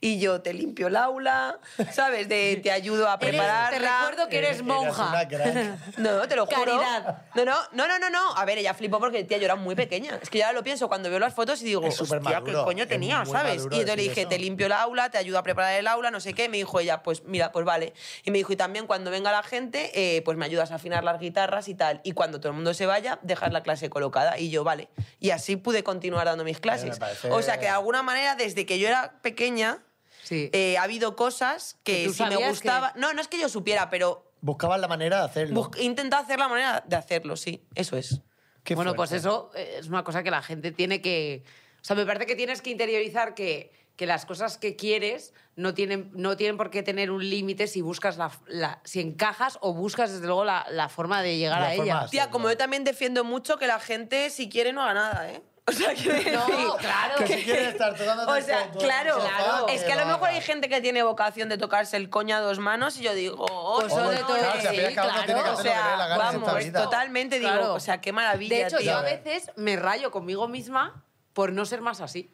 Y yo te limpio el aula, ¿sabes? De te ayudo a Eres- prepararla. te recuerdo que eres Eres monja. una crack. No, te lo juro. Caridad. No, no, no, no, no, no. A ver, ella flipó porque tía, yo era muy pequeña. Es que yo ahora lo pienso cuando veo las fotos y digo, Es súper hostia, ¿qué maduro, coño es tenía, sabes? Y entonces le dije, eso. te limpio el aula, te ayudo a preparar el aula, no sé qué. Me dijo ella, pues mira, pues vale. Y me dijo, y también cuando venga la gente, eh, pues me ayudas a afinar las guitarras y tal. Y cuando todo el mundo se vaya, dejar la clase colocada. Y yo, vale. Y así pude continuar dando mis clases. parece- O sea que de alguna manera, desde que yo era pequeña, Sí. eh, ha habido cosas Que que, si me gustaba... que- No, no es que yo supiera, pero Buscaban la manera de hacerlo. Bus- Intenta hacer la manera de hacerlo, sí, eso es. Qué bueno, pues fuerte. eso eh, es una cosa que la gente tiene que... O sea, me parece que tienes que interiorizar que, que las cosas que quieres no tienen, no tienen por qué tener un límite si buscas la, la- si encajas o buscas desde luego la, la forma de llegar La a ella. Tía, como yo también defiendo mucho que la gente, si quiere, no haga nada, ¿eh? O sea, quiero decir... No, claro. Que si quieres estar tocándote O el sea, claro, es que a lo mejor hay gente que tiene vocación de tocarse el coño a dos manos y yo digo, oh, Pues eso de no, todo, Claro, sí, o sea, vamos, totalmente digo, o sea, qué maravilla, De hecho, tío. yo a veces me rayo conmigo misma por no ser más así.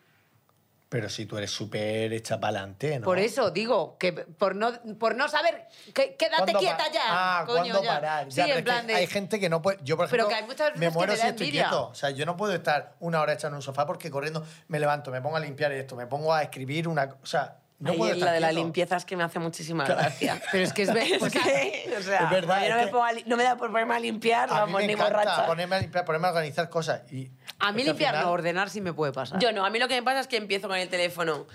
Pero si tú eres súper hecha para adelante, ¿no? Por eso digo que por no, por no saber, que, quédate ¿Cuándo quieta ya. Ah, coño, ¿cuándo ya. parar? Sí, Ya, pero en es que plan de. Hay gente que no puede... Yo, por ejemplo, Pero que hay muchas veces me que muero si estoy envidia. quieto. O sea, yo no puedo estar una hora echando en un sofá porque corriendo me levanto, me pongo a limpiar esto, me pongo a escribir una... O sea, no Ay, puedo la de la quieto. limpieza es que me hace muchísima gracia. Pero es que es, ve- Es que, o sea, Es verdad, yo no, es me que- pongo a li- no me da por ponerme a limpiar, A mí me ni encanta borracha. ponerme a limpiar, ponerme a organizar cosas. Y a mí es limpiar final- no, ordenar sí me puede pasar. Yo no, a mí lo que me pasa es que empiezo con el teléfono.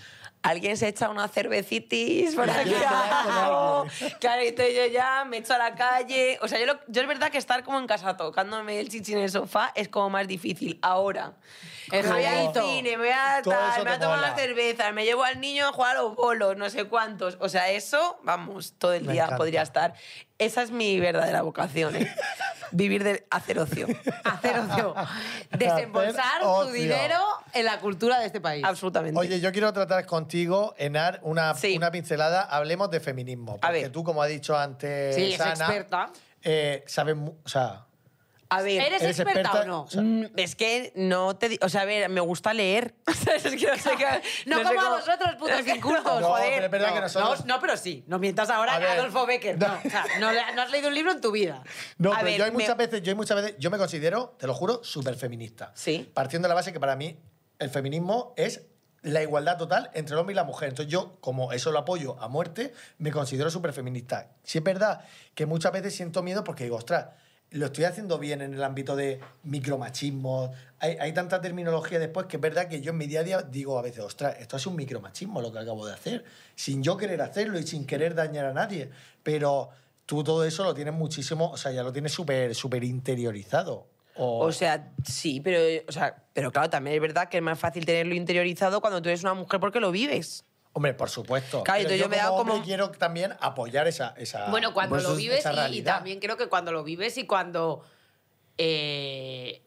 Alguien se echa una cervecitis por aquí. abajo. Claro, y entonces yo ya me echo a la calle. O sea, yo, lo- yo es verdad que estar como en casa tocándome el chichi en el sofá es como más difícil. Ahora, me voy al cine, me voy a tal, me voy a tomar una cerveza, me llevo al niño a jugar a los bolos, no sé cuántos. O sea, eso, vamos, todo el Me día encanta. podría estar. Esa es mi verdadera vocación, ¿eh? Vivir de hacer ocio. Hacer ocio. Desembolsar ocio. tu dinero en la cultura de este país. Absolutamente. Oye, yo quiero tratar contigo, Enar, una, Sí. una pincelada. Hablemos de feminismo. Porque ver. tú, como ha dicho antes Sí, es Ana, experta. eh, sabes... mu- O sea, a ver, ¿Eres, ¿eres experta, experta? o no? O sea, Mm, Es que no te... O sea, a ver, me gusta leer. Es que no sé qué- No, sé como a cómo- vosotros, putos incultos. No, joder. pero es verdad que nosotros- No, no, pero sí. No mientas ahora A a ver. Adolfo Becker. No, o sea, no, has leído un libro en tu vida. No, A pero ver, yo hay me- muchas veces, yo hay muchas veces, yo me considero, te lo juro, súper feminista. Sí. Partiendo de la base que para mí el feminismo es la igualdad total entre el hombre y la mujer. Entonces yo, como eso lo apoyo a muerte, me considero súper feminista. Sí es verdad que muchas veces siento miedo porque digo, ostras, lo estoy haciendo bien en el ámbito de micromachismo. Hay, hay tanta terminología después que es verdad que yo en mi día a día digo a veces, ostras, esto es un micromachismo lo que acabo de hacer, sin yo querer hacerlo y sin querer dañar a nadie. Pero tú todo eso lo tienes muchísimo, o sea, ya lo tienes súper súper interiorizado. O, O sea, sí, pero, o sea, pero claro, también es verdad que es más fácil tenerlo interiorizado cuando tú eres una mujer porque lo vives. Hombre, por supuesto. Claro, yo me he dado como- quiero también apoyar esa... esa Bueno, cuando pues, lo vives y- también creo que cuando lo vives y cuando eh,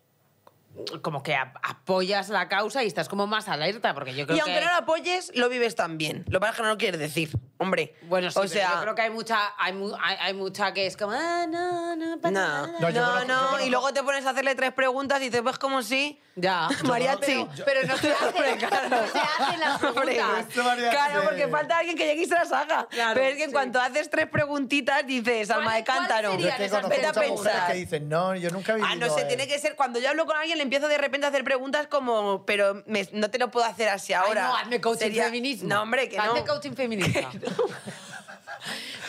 como que ap- apoyas la causa y estás como más alerta, porque yo creo Y que... aunque no lo apoyes, lo vives también. Lo que pasa es que no lo quieres decir, hombre. Bueno, sí, o pero sea, yo creo que hay mucha, hay, mu- hay, hay mucha que es como, ah, no, no, pasa No, nada". No, no, yo no, conozco- yo conozco- y luego te pones a hacerle tres preguntas y dices, pues como si... Ya. Mariachi. Pero, pero no se hace, no se hacen las Hombre, preguntas. Esto mariachi. Claro, porque falta alguien que llegue y se las haga. Claro, Pero es que en sí. cuanto haces tres preguntitas, dices, alma de ¿Cuáles cántaro. Yo es serían que esas conozco Vete a muchas mujeres pensar. que dicen, no, yo nunca he vivido... Ah, no sé, eh". tiene que ser. Cuando yo hablo con alguien, le empiezo de repente a hacer preguntas como, pero me- no te lo puedo hacer así Ay, ahora. no, hazme coaching Sería- feminismo. No, hombre, que no. Hazme coaching feminista.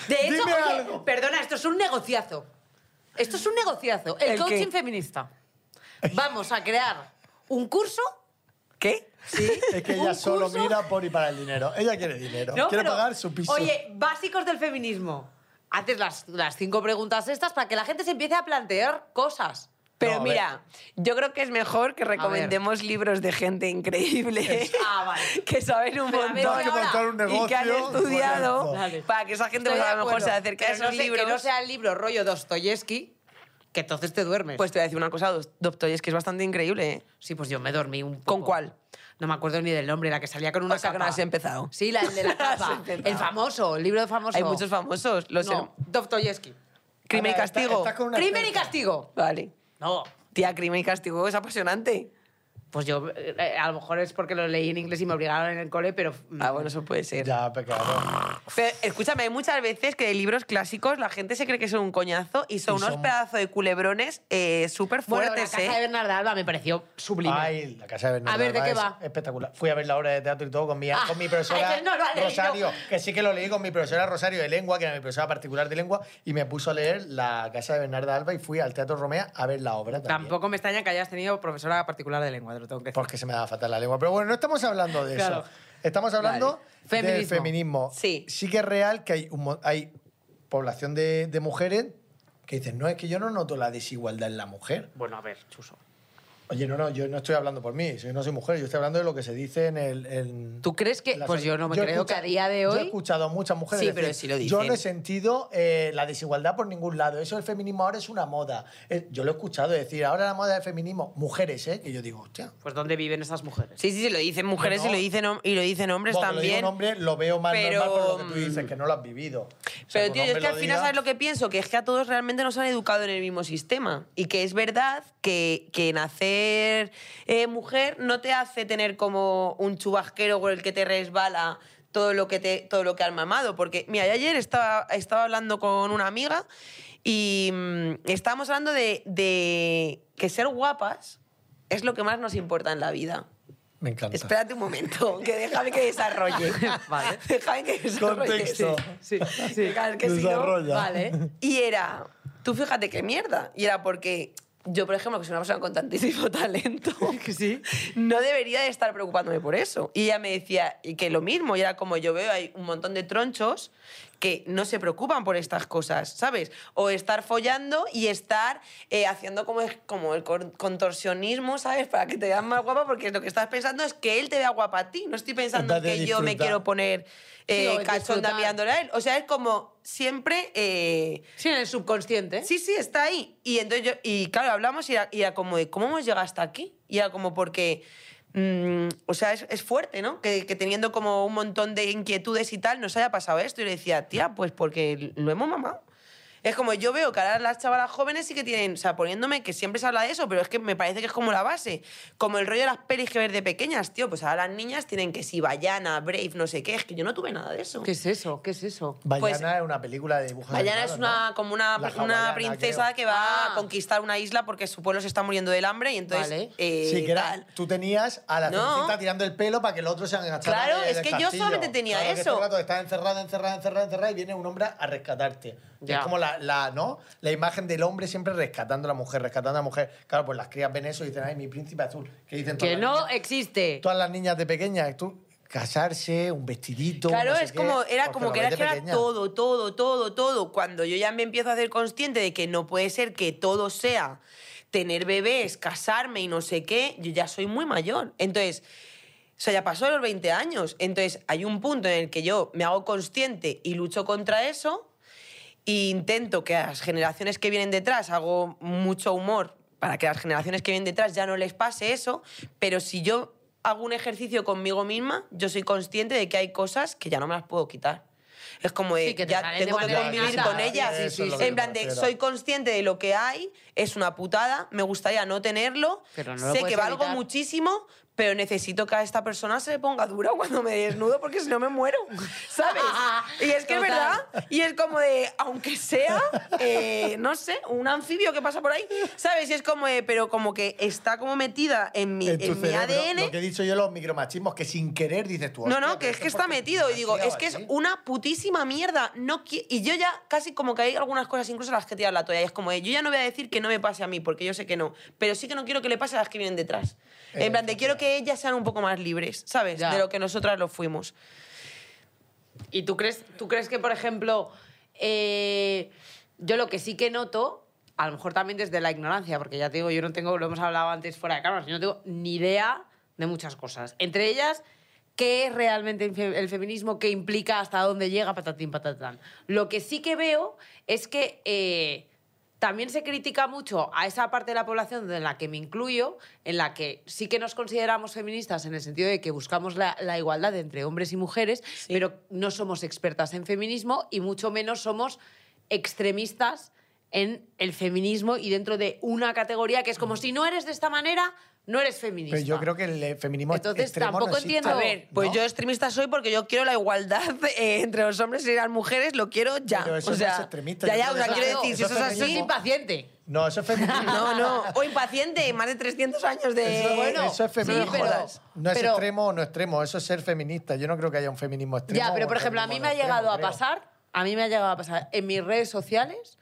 De hecho, Dime oye, algo. perdona, esto es un negociazo. Esto es un negociazo. El, ¿El coaching qué? feminista. Vamos a crear un curso. ¿Qué? Sí. Es que ella solo curso- mira por y para el dinero. Ella quiere dinero. No, quiere pero, pagar su piso. Oye, básicos del feminismo. Haces las, las cinco preguntas estas para que la gente se empiece a plantear cosas. Pero No, a mira, yo creo que es mejor que recomendemos libros de gente increíble. Ah, vale. que saben un Pero a montón. y que han estudiado. Para que esa gente pues, de a lo mejor se acerque a Pero no esos sé- libros. Que no sea el libro rollo Dostoyevsky, que entonces te duermes. Pues te voy a decir una cosa, Doctor, es bastante increíble. ¿eh? sí, pues yo me dormí un poco. ¿Con cuál? No me acuerdo ni del nombre, la que salía con una O sea, que no capa. has empezado. Sí, la el de la capa. el famoso, el libro famoso. Hay muchos famosos. Los No, Dostoyevsky. Crimen y castigo. Crimen y castigo. Vale. No. Tía, crimen y castigo es apasionante. Pues yo, eh, a lo mejor es porque lo leí en inglés y me obligaron en el cole, pero... Ah, bueno, eso puede ser. Ya, pecado. Pero, escúchame, hay muchas veces que de libros clásicos la gente se cree que son un coñazo y son Y unos son- pedazos de culebrones eh, súper Bueno, la fuertes, casa ¿eh? de Bernarda Alba me pareció sublime. Ay, la casa de Bernardo A ver, ¿de Alba qué es va? Espectacular. Fui a ver la obra de teatro y todo con mi, con mi profesora ay, que no lo ha leído. Rosario, que sí que lo leí con mi profesora Rosario de lengua, que era mi profesora particular de lengua, y me puso a leer la casa de Bernarda Alba y fui al Teatro Romea a ver la obra también. Tampoco me extraña que hayas tenido profesora particular de lengua, te lo tengo que decir. Porque se me da fatal la lengua. Pero bueno, no estamos hablando de Claro. eso. Estamos hablando Vale. del Feminismo. feminismo. Sí. Sí que es real que hay, un mo- hay población de, de mujeres que dicen, no, es que yo no noto la desigualdad en la mujer. Bueno, a ver, Chuso. Oye, no, no, yo no estoy hablando por mí, yo no soy mujer, yo estoy hablando de lo que se dice en el... en- ¿Tú crees que...? Pues yo no me creo que a día de Yo he hoy... escuchado a muchas mujeres Sí, pero sí lo yo no he dicen. sentido eh, la desigualdad por ningún lado, eso del feminismo ahora es una moda. Eh, yo lo he escuchado decir, ahora la moda del feminismo, mujeres, ¿eh? Que yo digo, hostia... Pues ¿dónde viven esas mujeres? Sí, sí, sí, lo dicen mujeres Bueno. y, lo dicen, y lo dicen hombres Bueno, que lo también. un hombre lo veo más pero, normal por lo que tú mm, dices, que no lo has vivido. O sea, Pero, tío, yo es que al final, diga- ¿sabes lo que pienso? Que es que a todos realmente nos han educado en el mismo sistema. Y que es verdad que, que nacer eh, mujer no te hace tener como un chubasquero por el que te resbala todo lo que, te, todo lo que has mamado. Porque, mira, yo ayer estaba, estaba hablando con una amiga y mm, estábamos hablando de, de que ser guapas es lo que más nos importa en la vida. Me encanta. Espérate un momento, que déjame que desarrolle. Vale. Déjame que desarrolle. Contexto. Sí, sí. Claro, es que si no- Desarrolla. Vale. y era, tú fíjate qué mierda. Y era porque yo, por ejemplo, que soy una persona con tantísimo talento, Que sí. no debería de estar preocupándome por eso. Y ella me decía y que lo mismo, y era como yo veo, hay un montón de tronchos que no se preocupan por estas cosas, ¿sabes? O estar follando y estar eh, haciendo como, como el contorsionismo, ¿sabes? Para que te veas más guapa, porque lo que estás pensando es que él te vea guapa a ti. No estoy pensando que yo me quiero poner eh, Sí, cachonda mirándole a él. O sea, es como siempre... eh, Sí, en el subconsciente. Sí, sí, está ahí. Y entonces yo, y claro, hablamos y era, y era como de, ¿cómo hemos llegado hasta aquí? Y era como porque, mm, o sea, es, es fuerte, ¿no? Que, que teniendo como un montón de inquietudes y tal, nos haya pasado esto. Y le decía, tía, pues porque lo hemos mamado. Es como yo veo que ahora las chavalas jóvenes sí que tienen, o sea, poniéndome que siempre se habla de eso, pero es que me parece que es como la base. Como el rollo de las pelis que ves de pequeñas, tío, pues ahora las niñas tienen que si Bayana, Brave, no sé qué, es que yo no tuve nada de eso. ¿Qué es eso? ¿Qué es eso? Bayana pues- es una película de dibujos Bayana es una, ¿no? como una, La una princesa creo. que va Ah. a conquistar una isla porque su pueblo se está muriendo del hambre y entonces... Vale. eh, Sí, que era, tal. tú tenías a la No. tirando el pelo para que el otro se agachara Claro, es que yo castillo. solamente tenía Claro, que eso. todo el rato estás encerrada, encerrada, encerrada, encerrada y viene un hombre a rescatarte. Ya. Es como la, la, ¿no? la imagen del hombre siempre rescatando a la mujer, rescatando a la mujer. Claro, pues las crías ven eso y dicen, ay, mi príncipe azul. Que dicen todas Que las no niñas- existe. todas las niñas de pequeñas, tú casarse, un vestidito. Claro, no sé es qué, como, era porque como que era, que era todo, todo, todo, todo. Cuando yo ya me empiezo a hacer consciente de que no puede ser que todo sea tener bebés, casarme y no sé qué, yo ya soy muy mayor. Entonces, o sea, ya pasó los 20 años. Entonces, hay un punto en el que yo me hago consciente y lucho contra eso e intento que a las generaciones que vienen detrás hago mucho humor para que a las generaciones que vienen detrás ya no les pase eso, pero si yo hago un ejercicio conmigo misma, yo soy consciente de que hay cosas que ya no me las puedo quitar. Es como de, Sí, que te ya de tengo que convivir con ellas. Sí, en plan de, soy consciente de lo que hay, es una putada, me gustaría no tenerlo, Pero no lo sé que valgo evitar. muchísimo, pero necesito que a esta persona se le ponga dura cuando me desnudo porque si no me muero, ¿sabes? Y es que es verdad, y es como de, aunque sea, eh, no sé, un anfibio que pasa por ahí, ¿sabes? Y es como de, pero como que está como metida en mi, En tu en mi ADN. Lo que he dicho yo, los micromachismos, que sin querer dices tú. No, "Hostia, no, que es que está metido. me Y digo, es que es criado así". una putísima mierda. No y yo ya casi como que hay algunas cosas incluso las que tiran la toalla. Y es como, de, yo ya no voy a decir que no me pase a mí, porque yo sé que no. Pero sí que no quiero que le pase a las que vienen detrás. En plan, de quiero que ellas sean un poco más libres, ¿sabes? Ya. De lo que nosotras lo fuimos. ¿Y tú crees, tú crees que, por ejemplo, eh, yo lo que sí que noto, a lo mejor también desde la ignorancia, porque ya te digo, yo no tengo, lo hemos hablado antes fuera de cámaras, yo no tengo ni idea de muchas cosas. Entre ellas, qué es realmente el feminismo, qué implica, hasta dónde llega, patatín, patatán. Lo que sí que veo es que eh, también se critica mucho a esa parte de la población en la que me incluyo, en la que sí que nos consideramos feministas en el sentido de que buscamos la, la igualdad entre hombres y mujeres, pero no somos expertas en feminismo y mucho menos somos extremistas en el feminismo y dentro de una categoría que es como si no eres de esta manera, no eres feminista. Pero yo creo que el feminismo Entonces, extremo tampoco no entiendo- A ver, pues ¿no? yo extremista soy porque yo quiero la igualdad eh, entre los hombres y las mujeres, lo quiero ya. Pero eso o no sea, es extremista, Ya, yo ya, o sea, quiero decir, si eso es Eso es así... impaciente. No, eso es feminismo. No, no. O impaciente, más de 300 años de... Eso, bueno, eso es feminismo. sí, pero- no es pero- extremo o no extremo, eso es ser feminista. Yo no creo que haya un feminismo extremo. Ya, pero por ejemplo, a mí me ha no extremo, llegado a creo. pasar, a mí me ha llegado a pasar en mis redes sociales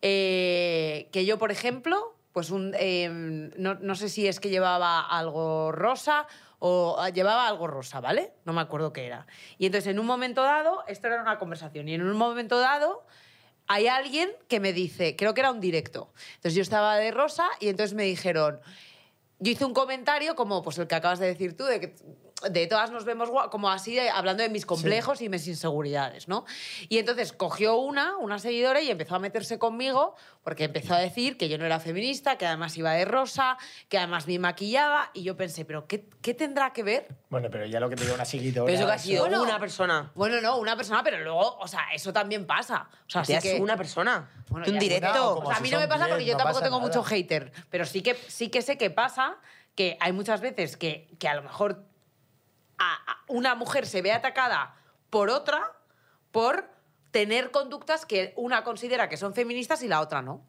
eh, que yo, por ejemplo, pues un, eh, no, no sé si es que llevaba algo rosa o ah, llevaba algo rosa, ¿vale? No me acuerdo qué era. Y entonces en un momento dado, esto era una conversación, y en un momento dado hay alguien que me dice, creo que era un directo, entonces yo estaba de rosa y entonces me dijeron, yo hice un comentario como pues el que acabas de decir tú, de que de todas nos vemos como así, de- hablando de mis complejos y mis inseguridades, ¿no? Y entonces cogió una, una seguidora, y empezó a meterse conmigo porque empezó a decir que yo no era feminista, que además iba de rosa, que además me maquillaba, y yo pensé, ¿pero qué, qué tendrá que ver? Bueno, pero ya lo que te digo, una seguidora. Pero eso que ha sido Bueno, una persona. Bueno, no, una persona, pero luego, o sea, eso también pasa. O sea, sí que... una persona. Bueno, de un una, directo. O sea, a si mí no me pasa porque yo no tampoco tengo nada. mucho hater, pero sí que, sí que sé que pasa que hay muchas veces que, que a lo mejor a- una mujer se ve atacada por otra por tener conductas que una considera que son feministas y la otra no.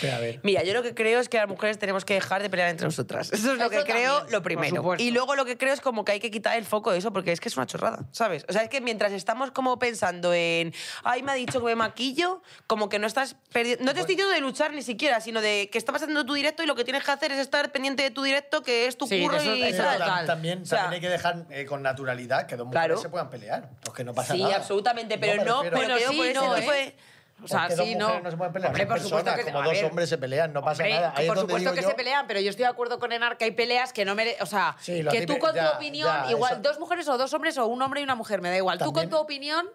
Pero a ver. Mira, yo lo que creo es que las mujeres tenemos que dejar de pelear entre nosotras. Eso es lo Eso que creo, también, lo primero. Y luego lo que creo es como que hay que quitar el foco de eso, porque es que es una chorrada, ¿sabes? O sea, es que mientras estamos como pensando en, ay, me ha dicho que me maquillo, como que no estás perdiendo... No te estoy diciendo de luchar ni siquiera, sino de que estás haciendo tu directo y lo que tienes que hacer es estar pendiente de tu directo, que es tu Sí, curro eso- y eso tal. total. tam- también, O sea, también hay que dejar eh, con naturalidad que dos mujeres Claro. se puedan pelear. Pues que no pasa Sí, nada. absolutamente, pero no, pero sí, por ese no, tipo ¿eh? de- O sea, Porque sí, no. no se pueden pelear. Hombre, por supuesto que como dos ver, hombres se pelean, no pasa Hombre, nada. Ahí es por donde supuesto digo que yo- se pelean, pero yo estoy de acuerdo con Enar que hay peleas que no mere... O sea, Sí, que tú con ya, tu opinión, ya, igual eso- dos mujeres o dos hombres o un hombre y una mujer, me da igual. Tú con tu opinión...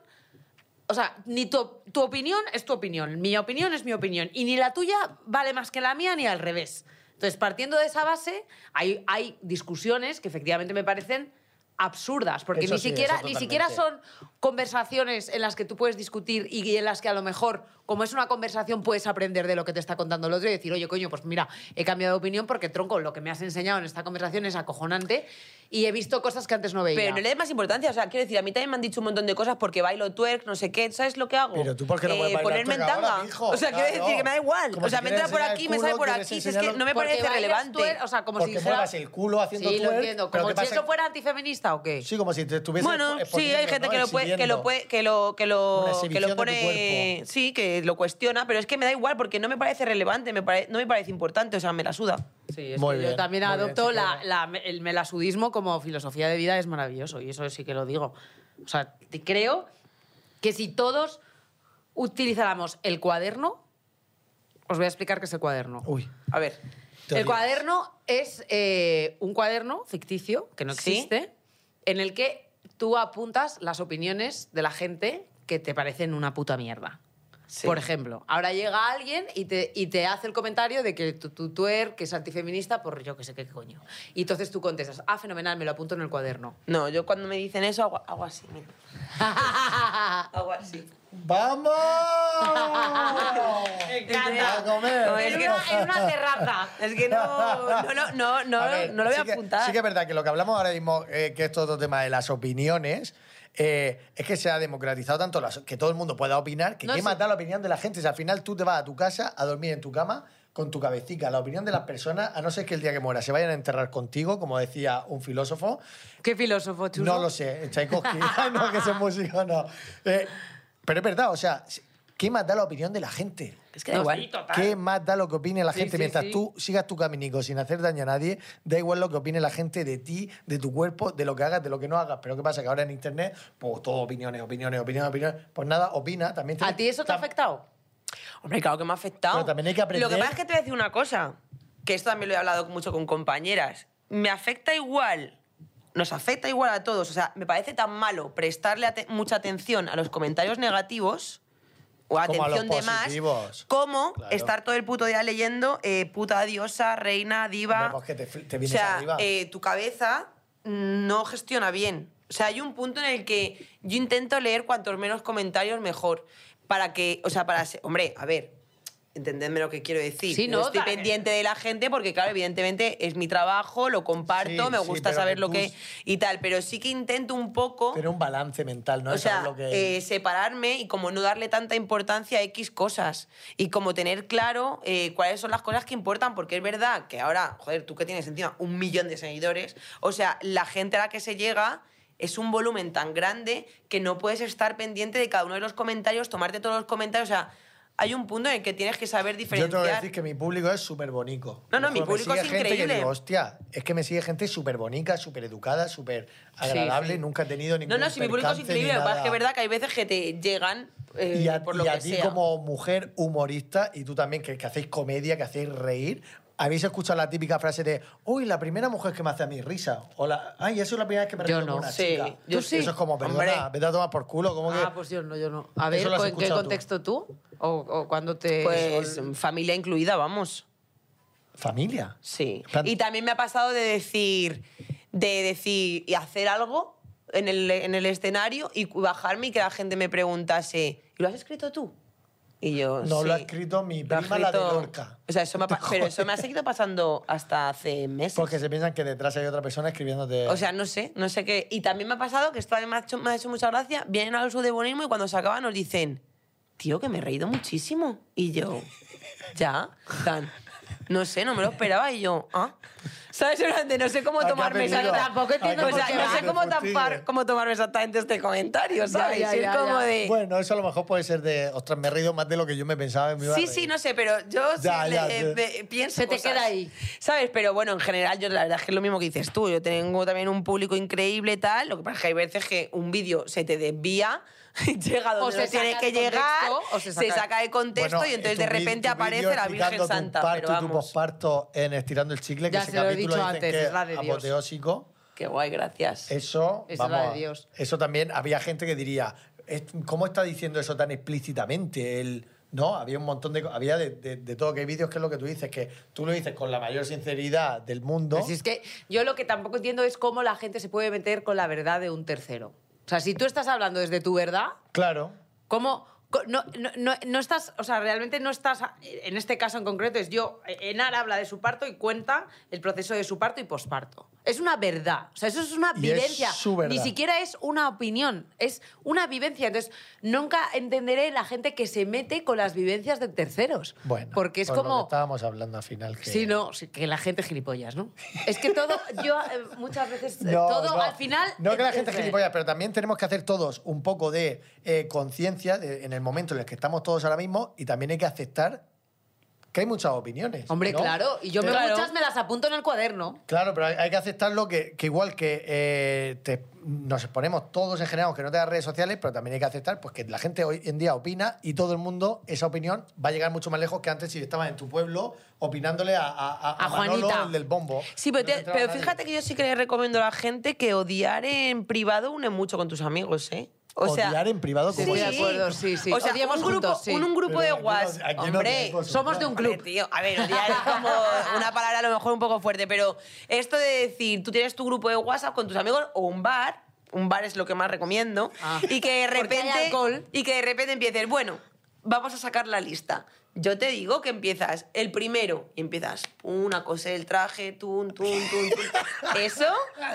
O sea, ni tu, tu opinión es tu opinión, mi opinión es mi opinión. Y ni la tuya vale más que la mía ni al revés. Entonces, partiendo de esa base, hay, hay discusiones que efectivamente me parecen absurdas, porque Eso ni sí, siquiera, ni siquiera son conversaciones en las que tú puedes discutir y en las que a lo mejor, como es una conversación, puedes aprender de lo que te está contando el otro y decir, oye, coño, pues mira, he cambiado de opinión porque, tronco, lo que me has enseñado en esta conversación es acojonante y he visto cosas que antes no veía. Pero no le des más importancia. O sea, quiero decir, a mí también me han dicho un montón de cosas porque bailo twerk, no sé qué. ¿Sabes lo que hago? Pero tú, ¿por qué no puedes bailar Ponerme en ahora, tanga. mijo? o sea, quiero Claro. decir que me da igual. Como o sea, si me entra por aquí, el me sale culo, por aquí. Si es que no me parece relevante. twerk, o sea, como Porque si dijera... el culo haciendo Sí, lo twerk, entiendo. pero Como ¿qué si pasa? eso fuera antifeminista o qué. Sí, como si te estuviese Bueno, sí, hay gente ¿no? que lo puede, que lo que lo, que lo, lo pone, sí, que lo cuestiona, pero es que me da igual porque no me parece relevante, me pare- no me parece importante, o sea, me la suda. Sí, es Muy que yo también muy adopto sí, la- el melasudismo como filosofía de vida, es maravilloso, y eso sí que lo digo. O sea, te creo que si todos utilizáramos el cuaderno, os voy a explicar qué es el cuaderno. Uy. A ver. El teorías. cuaderno es eh, un cuaderno ficticio, que no Sí. existe, en el que tú apuntas las opiniones de la gente que te parecen una puta mierda. Sí. Por ejemplo, ahora llega alguien y te, y te hace el comentario de que tu tu tuer, que es antifeminista, por yo que sé qué coño. Y entonces tú contestas, ah, fenomenal, me lo apunto en el cuaderno. No, yo cuando me dicen eso hago, hago así, mira. Hago así. ¡Vamos! encanta. A comer. No, es que- una, en una terraza. Es que no, no, no, no, ver, no lo voy sí a que- apuntar. sí que es verdad que lo que hablamos ahora mismo, eh, que es todo tema de las opiniones, eh, es que se ha democratizado tanto las- que todo el mundo pueda opinar, que No, qué sí. más da la opinión de la gente. Si al final tú te vas a tu casa a dormir en tu cama con tu cabecita, la opinión de las personas, a no ser que el día que mueras se vayan a enterrar contigo, como decía un filósofo, ¿Qué filósofo, Chuso? no lo sé, Tchaikovsky, no, que ese músico, no. Eh, pero es verdad, o sea, ¿qué más da la opinión de la gente? Es que da No, igual. sí. ¿Qué más da lo que opine la Sí, gente? sí, Mientras sí. tú sigas tu caminico sin hacer daño a nadie, da igual lo que opine la gente de ti, de tu cuerpo, de lo que hagas, de lo que no hagas. Pero ¿qué pasa? Que ahora en Internet, pues todo opiniones, opiniones, opiniones, opiniones. Pues nada, opina. También ¿A ti eso te ha afectado? Hombre, claro que me ha afectado. Pero también hay que aprender- Lo que pasa es que te voy a decir una cosa, que esto también lo he hablado mucho con compañeras. Me afecta igual, nos afecta igual a todos. O sea, me parece tan malo prestarle ate- mucha atención a los comentarios negativos o atención de más, como Claro. estar todo el puto día leyendo eh, puta diosa, reina, diva. Pues que te o sea, arriba. eh, tu cabeza no gestiona bien. O sea, hay un punto en el que yo intento leer cuantos menos comentarios mejor. Para que, o sea, para ser, hombre, a ver, Entendedme lo que quiero decir. Sí, Yo no, estoy pendiente de la gente porque, claro, evidentemente es mi trabajo, lo comparto, Sí, me gusta saber lo que... y tal, pero sí que intento un poco... Tener un balance mental, ¿no? O sea, lo que... eh, separarme y como no darle tanta importancia a X cosas. Y como tener claro eh, cuáles son las cosas que importan, porque es verdad que ahora, joder, tú que tienes encima un millón de seguidores, o sea, la gente a la que se llega es un volumen tan grande que no puedes estar pendiente de cada uno de los comentarios, tomarte todos los comentarios, o sea, hay un punto en el que tienes que saber Yo diferenciar. tengo que decir que mi público es súper bonito. No, no, mi público es gente Que increíble. digo, hostia, es que me sigue gente súper bonita, súper educada, súper agradable. sí. Nunca he tenido ningún no, no, si mi público es increíble, lo que es que verdad que hay veces que te llegan eh, Y a, por lo y a que ti sea. como mujer humorista, y tú también que, que hacéis comedia, que hacéis reír, ¿habéis escuchado la típica frase de, uy, la primera mujer que me hace a mí risa? O la, ay, eso es la primera vez que me Yo río con no. una Sí, chica. yo Eso sí. es como, perdona, Hombre. vete a tomar por culo, como que... Ah, pues yo no, yo no. A ver, Eso has ¿en qué escuchado tú. contexto tú? ¿O, o cuando te...? Pues familia incluida, vamos. ¿Familia? Sí. Plan- Y también me ha pasado de decir, de decir y hacer algo en el, en el escenario y bajarme y que la gente me preguntase, ¿y lo has escrito tú? Y yo, No, sí. lo ha escrito mi prima, la de Lorca. O sea, eso me ha pero eso me ha seguido pasando hasta hace meses. Porque se piensan que detrás hay otra persona escribiéndote... O sea, no sé, no sé qué. Y también me ha pasado que esto me ha hecho, me ha hecho mucha gracia. Vienen a los de bonismo y cuando se acaba nos dicen, tío, que me he reído muchísimo. Y yo, ya, tan. No sé, no me lo esperaba. Y yo, ¿ah? ¿Sabes? Durante no sé cómo ¿A qué ha tomarme esa- Tampoco entiendo por qué no va. sé cómo, fustigue. cómo tomarme exactamente este comentario, ¿sabes? ya, Y ya, es como ya. de... Bueno, eso a lo mejor puede ser de, ostras, me he reído más de lo que yo me pensaba. Me Sí, sí, no sé, pero yo sí Ya, ya, le- sí. ve- pienso Se te cosas. queda ahí. ¿Sabes? Pero bueno, en general, yo la verdad es que es lo mismo que dices tú. Yo tengo también un público increíble y tal. Lo que pasa es que hay veces que un vídeo se te desvía, llega donde O se no tiene saca que llegar, contexto, o se se saca- saca de contexto Bueno, y entonces de repente aparece la Virgen Santa. Tu parto Pero y tu vamos, posparto en Estirando el Chicle, que Ya ese se lo he capítulo dicho antes, que es la de Dios. apoteósico. qué guay, gracias. Eso, es la vamos, de Dios. eso también había gente que diría, "Es- ¿cómo está diciendo eso tan explícitamente? El, no, había un montón de había de, de- de todo que hay vídeos que es lo que tú dices, que tú lo dices con la mayor sinceridad del mundo. Pues es que yo lo que tampoco entiendo es cómo la gente se puede meter con la verdad de un tercero. O sea, si tú estás hablando desde tu verdad, Claro. ¿cómo...? no, no, no estás, o sea, realmente no estás, en este caso en concreto es yo, Enar habla de su parto y cuenta el proceso de su parto y posparto. Es una verdad, o sea, eso es una Y es vivencia, su ni siquiera es una opinión, es una vivencia. Entonces, nunca entenderé la gente que se mete con las vivencias de terceros. Bueno, porque es por lo que como... estábamos hablando al final. Que... Sí, no, que la gente es gilipollas, ¿no? Es que todo, yo eh, muchas veces, eh, No, todo no. al final... No que la gente es gilipollas, pero también tenemos que hacer todos un poco de eh, conciencia en el momento en el que estamos todos ahora mismo y también hay que aceptar que hay muchas opiniones. Hombre, ¿no? claro, y yo me Claro. muchas me las apunto en el cuaderno. Claro, pero hay, hay que aceptarlo que, que igual que eh, te- nos exponemos todos en general, aunque no tengas redes sociales, pero también hay que aceptar pues, que la gente hoy en día opina y todo el mundo, esa opinión va a llegar mucho más lejos que antes si estabas en tu pueblo opinándole a, a, a, A Manolo, Juanita. el del bombo. Sí, pero, No te- pero fíjate que yo sí que le recomiendo a la gente que odiar en privado une mucho con tus amigos, ¿eh? O sea, Odiar en privado Sí, como estoy de acuerdo, sí, sí. O sea, Odiemos un grupo, juntos, sí. un, un grupo Pero de aquí no- WhatsApp. aquí no Hombre, tenemos somos de un Hombre, club. tío, a ver, odiar es como una palabra a lo mejor un poco fuerte, pero esto de decir, tú tienes tu grupo de WhatsApp con tus amigos o un bar, un bar es lo que más recomiendo, Ah. y que de Porque hay repente alcohol. y que de repente empieces, bueno, vamos a sacar la lista. Yo te digo que empiezas el primero y empiezas una cosa del traje, tun, tun, tun, tun. Eso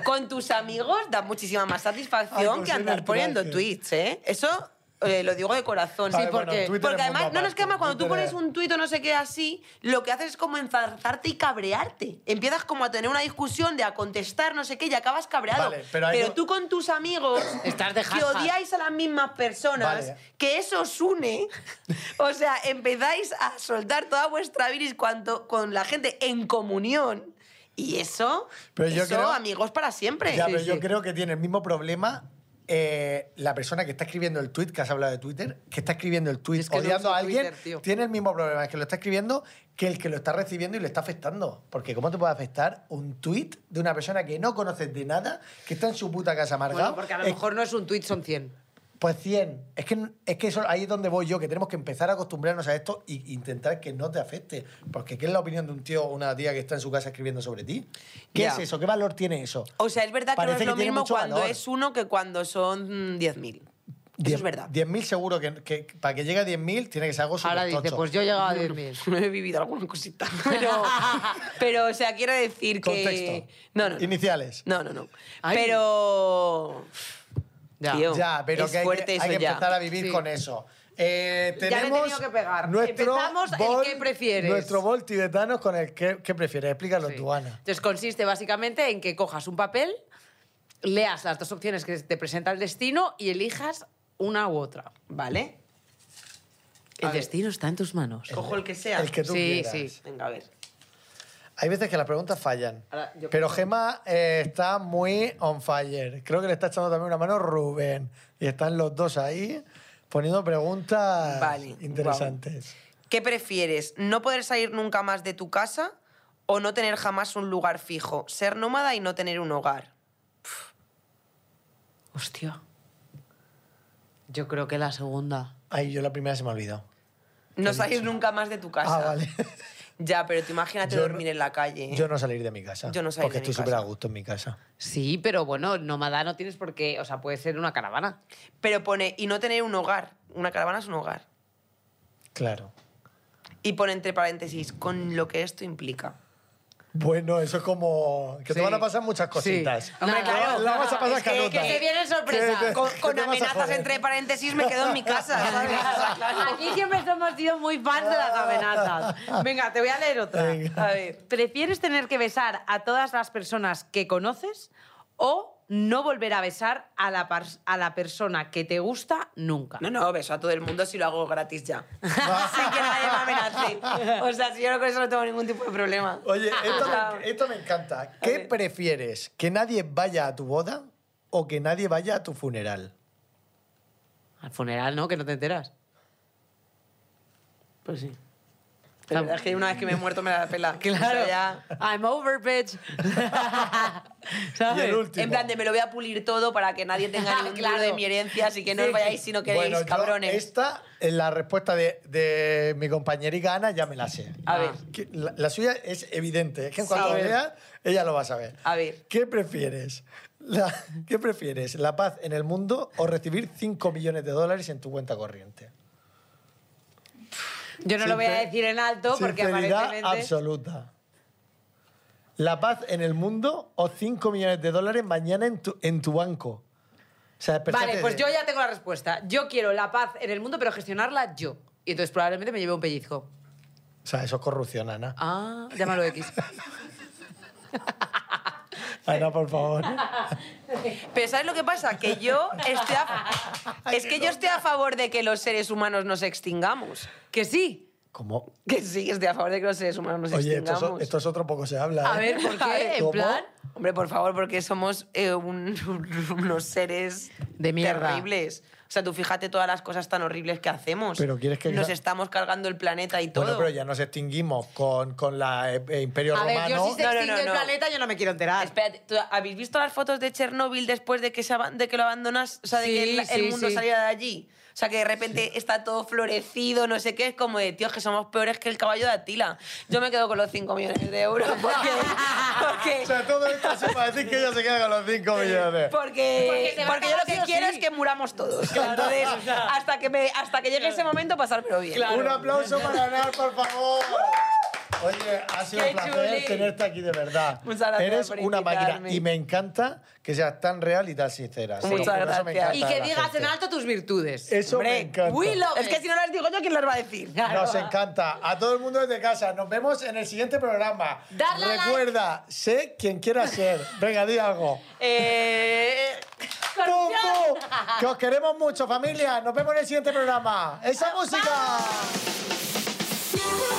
con tus amigos da muchísima más satisfacción coser que andar el poniendo tweets, ¿eh? Eso eh, lo digo de corazón. Sí, porque, porque además, no, no, es que aparte, además cuando tú pones es- un tuit o no sé qué así, lo que haces es como enzarzarte y cabrearte. Empiezas como a tener una discusión de a contestar no sé qué y acabas cabreado. Vale, pero tú con tus amigos Estás de que odiáis a las mismas personas, Vale. que eso os une, o sea, empezáis a soltar toda vuestra viris cuanto, con la gente en comunión. Y eso, Pero yo eso, creo- amigos para siempre. Ya, Sí, pero yo creo que tiene el mismo problema eh, la persona que está escribiendo el tweet, que has hablado de Twitter, que está escribiendo el tweet Es que odiando a alguien, Twitter, tiene el mismo problema, es que lo está escribiendo que el que lo está recibiendo y le está afectando. Porque ¿cómo te puede afectar un tweet de una persona que no conoces de nada, que está en su puta casa amargada? Bueno, porque a lo Es- mejor no es un tuit, son 100. Pues 100. Es que, es que eso, ahí es donde voy yo, que tenemos que empezar a acostumbrarnos a esto e intentar que no te afecte. Porque ¿qué es la opinión de un tío o una tía que está en su casa escribiendo sobre ti? ¿Qué es eso? ¿Qué valor tiene eso? O sea, es verdad que Parece no es que lo mismo cuando valor. es uno que cuando son mm, 10.000. Eso es verdad. 10.000 seguro que, que para que llegue a 10.000 tiene que ser algo Ahora súper dice, tocho. pues yo he llegado a 10.000. No he vivido alguna cosita. Pero, pero o sea, quiero decir que... Contexto. No, no, no. Iniciales. No, no, no. Ay. Pero... Ya. Tío, Ya, pero es que hay, fuerte que, eso hay que ya. empezar a vivir Sí. con eso. Eh, Ya le he tenemos tenido que pegar. Nuestro Empezamos el bol- qué prefieres. Nuestro bol tibetano con el que, ¿qué prefieres. Explícalo Sí. tú, Ana. Entonces consiste básicamente en que cojas un papel, leas las dos opciones que te presenta el destino y elijas una u otra. ¿Vale? El A ver. destino está en tus manos. Cojo el que sea. El que tú Sí, quieras. sí. Venga, a ver. Hay veces que las preguntas fallan. Ahora, yo pero creo- Gema eh, está muy on fire. Creo que le está echando también una mano Rubén. Y están los dos ahí poniendo preguntas Vale, interesantes. ¿Qué prefieres? ¿No poder salir nunca más de tu casa o no tener jamás un lugar fijo? Ser nómada y no tener un hogar. Hostia. Yo creo que la segunda. Ay, yo la primera se me ha olvidado. No salir nunca más de tu casa. Ah, vale. Ya, pero tú imagínate Yo dormir no- en la calle. Yo no salir de mi casa. Yo no salir Porque de mi estoy súper a gusto en mi casa. Sí, pero bueno, nómada no tienes por qué. O sea, puede ser una caravana. Pero pone, y no tener un hogar. Una caravana es un hogar. Claro. Y pone entre paréntesis, con lo que esto implica. Bueno, eso es como que te Sí. van a pasar muchas cositas. Sí. Hombre, La- claro. La vas a pasar Es que- que se viene sorpresa. Que Con, que con te vas a amenazas joder. entre paréntesis me quedo en mi casa. Aquí siempre hemos sido muy fans de las amenazas. Venga, te voy a leer otra. Venga. A ver. ¿Prefieres tener que besar a todas las personas que conoces o no volver a besar a la, a la persona que te gusta nunca? No, no, beso a todo el mundo si lo hago gratis ya. Sin que nadie me amenace. O sea, si yo con eso no tengo ningún tipo de problema. Oye, esto me, esto me encanta. ¿Qué prefieres? ¿Que nadie vaya a tu boda o que nadie vaya a tu funeral? Al funeral, ¿no? Que no te enteras. Pues sí. La verdad es que una vez que me he muerto me la pela. O sea, Claro. ya- I'm over, bitch. Y ¿Sabes? el último. En plan de me lo voy a pulir todo para que nadie tenga ningún Claro. claro. de mi herencia, así que no os vayáis si no queréis, Bueno, yo cabrones. esta, en la respuesta de, de mi compañerica Ana, ya me la sé. A ver. Que La, la suya es evidente. Es que en cuanto A ver. vea, ella lo va a saber. A ver. ¿Qué prefieres? La- ¿Qué prefieres? ¿La paz en el mundo o recibir 5 millones de dólares en tu cuenta corriente? Yo no lo voy a Sincer- decir en alto porque aparentemente... absoluta. ¿La paz en el mundo o 5 millones de dólares mañana en tu, en tu banco? O sea, Vale, pues de- yo ya tengo la respuesta. Yo quiero la paz en el mundo, pero gestionarla yo. Y entonces probablemente me lleve un pellizco. O sea, eso es corrupción, Ana. Ah, llámalo X. Ana, por favor. Pero ¿sabes lo que pasa? Que yo estoy a... Es que yo estoy a favor de que los seres humanos nos extingamos. que sí. ¿Cómo? Que sí, estoy a favor de que los seres humanos nos Oye, esto extingamos. es, esto es otro poco se habla. A ¿eh? ver, ¿por qué? En ¿Cómo? plan... Hombre, por favor, porque somos eh, un- unos seres De mierda. terribles. O sea, tú fíjate todas las cosas tan horribles que hacemos. Pero ¿quieres que- Nos estamos cargando el planeta y todo. Bueno, pero ya nos extinguimos con, con la eh, eh, Imperio A ver, Romano. yo si se No, no, extingue no, el no. planeta yo no me quiero enterar. Espérate, ¿tú ¿habéis visto las fotos de Chernóbil después de que, se aban- de que lo abandonas? O sea, de Sí, que el, el sí, mundo sí. saliera de allí. O sea, que de repente está todo florecido, no sé qué. Es como de, tío, que somos peores que el caballo de Atila. Yo me quedo con los 5 millones de euros porque... porque O sea, todo esto se para decir que ella se queda con los 5 millones. Porque, Porque yo lo que quiero sí. es que muramos todos. Entonces, hasta que, me, hasta que llegue ese momento, pasármelo bien. Un aplauso para ganar, por favor. Oye, ha sido Qué un placer chuli. tenerte aquí de verdad. Muchas gracias Eres por una máquina invitarme. y me encanta que seas tan real y tan sincera. Muchas Por eso me gracias. encanta Y que la digas gente. en alto tus virtudes. Eso me encanta. we love Es que si no las digo yo, ¿quién las va a decir? Nos encanta. A todo el mundo desde casa. Nos vemos en el siguiente programa. Darle a like. Recuerda, sé quien quiera ser. Venga, di algo. Eh... ¡Pum, pum! Que os queremos mucho, familia. Nos vemos en el siguiente programa. ¡Esa música! Thank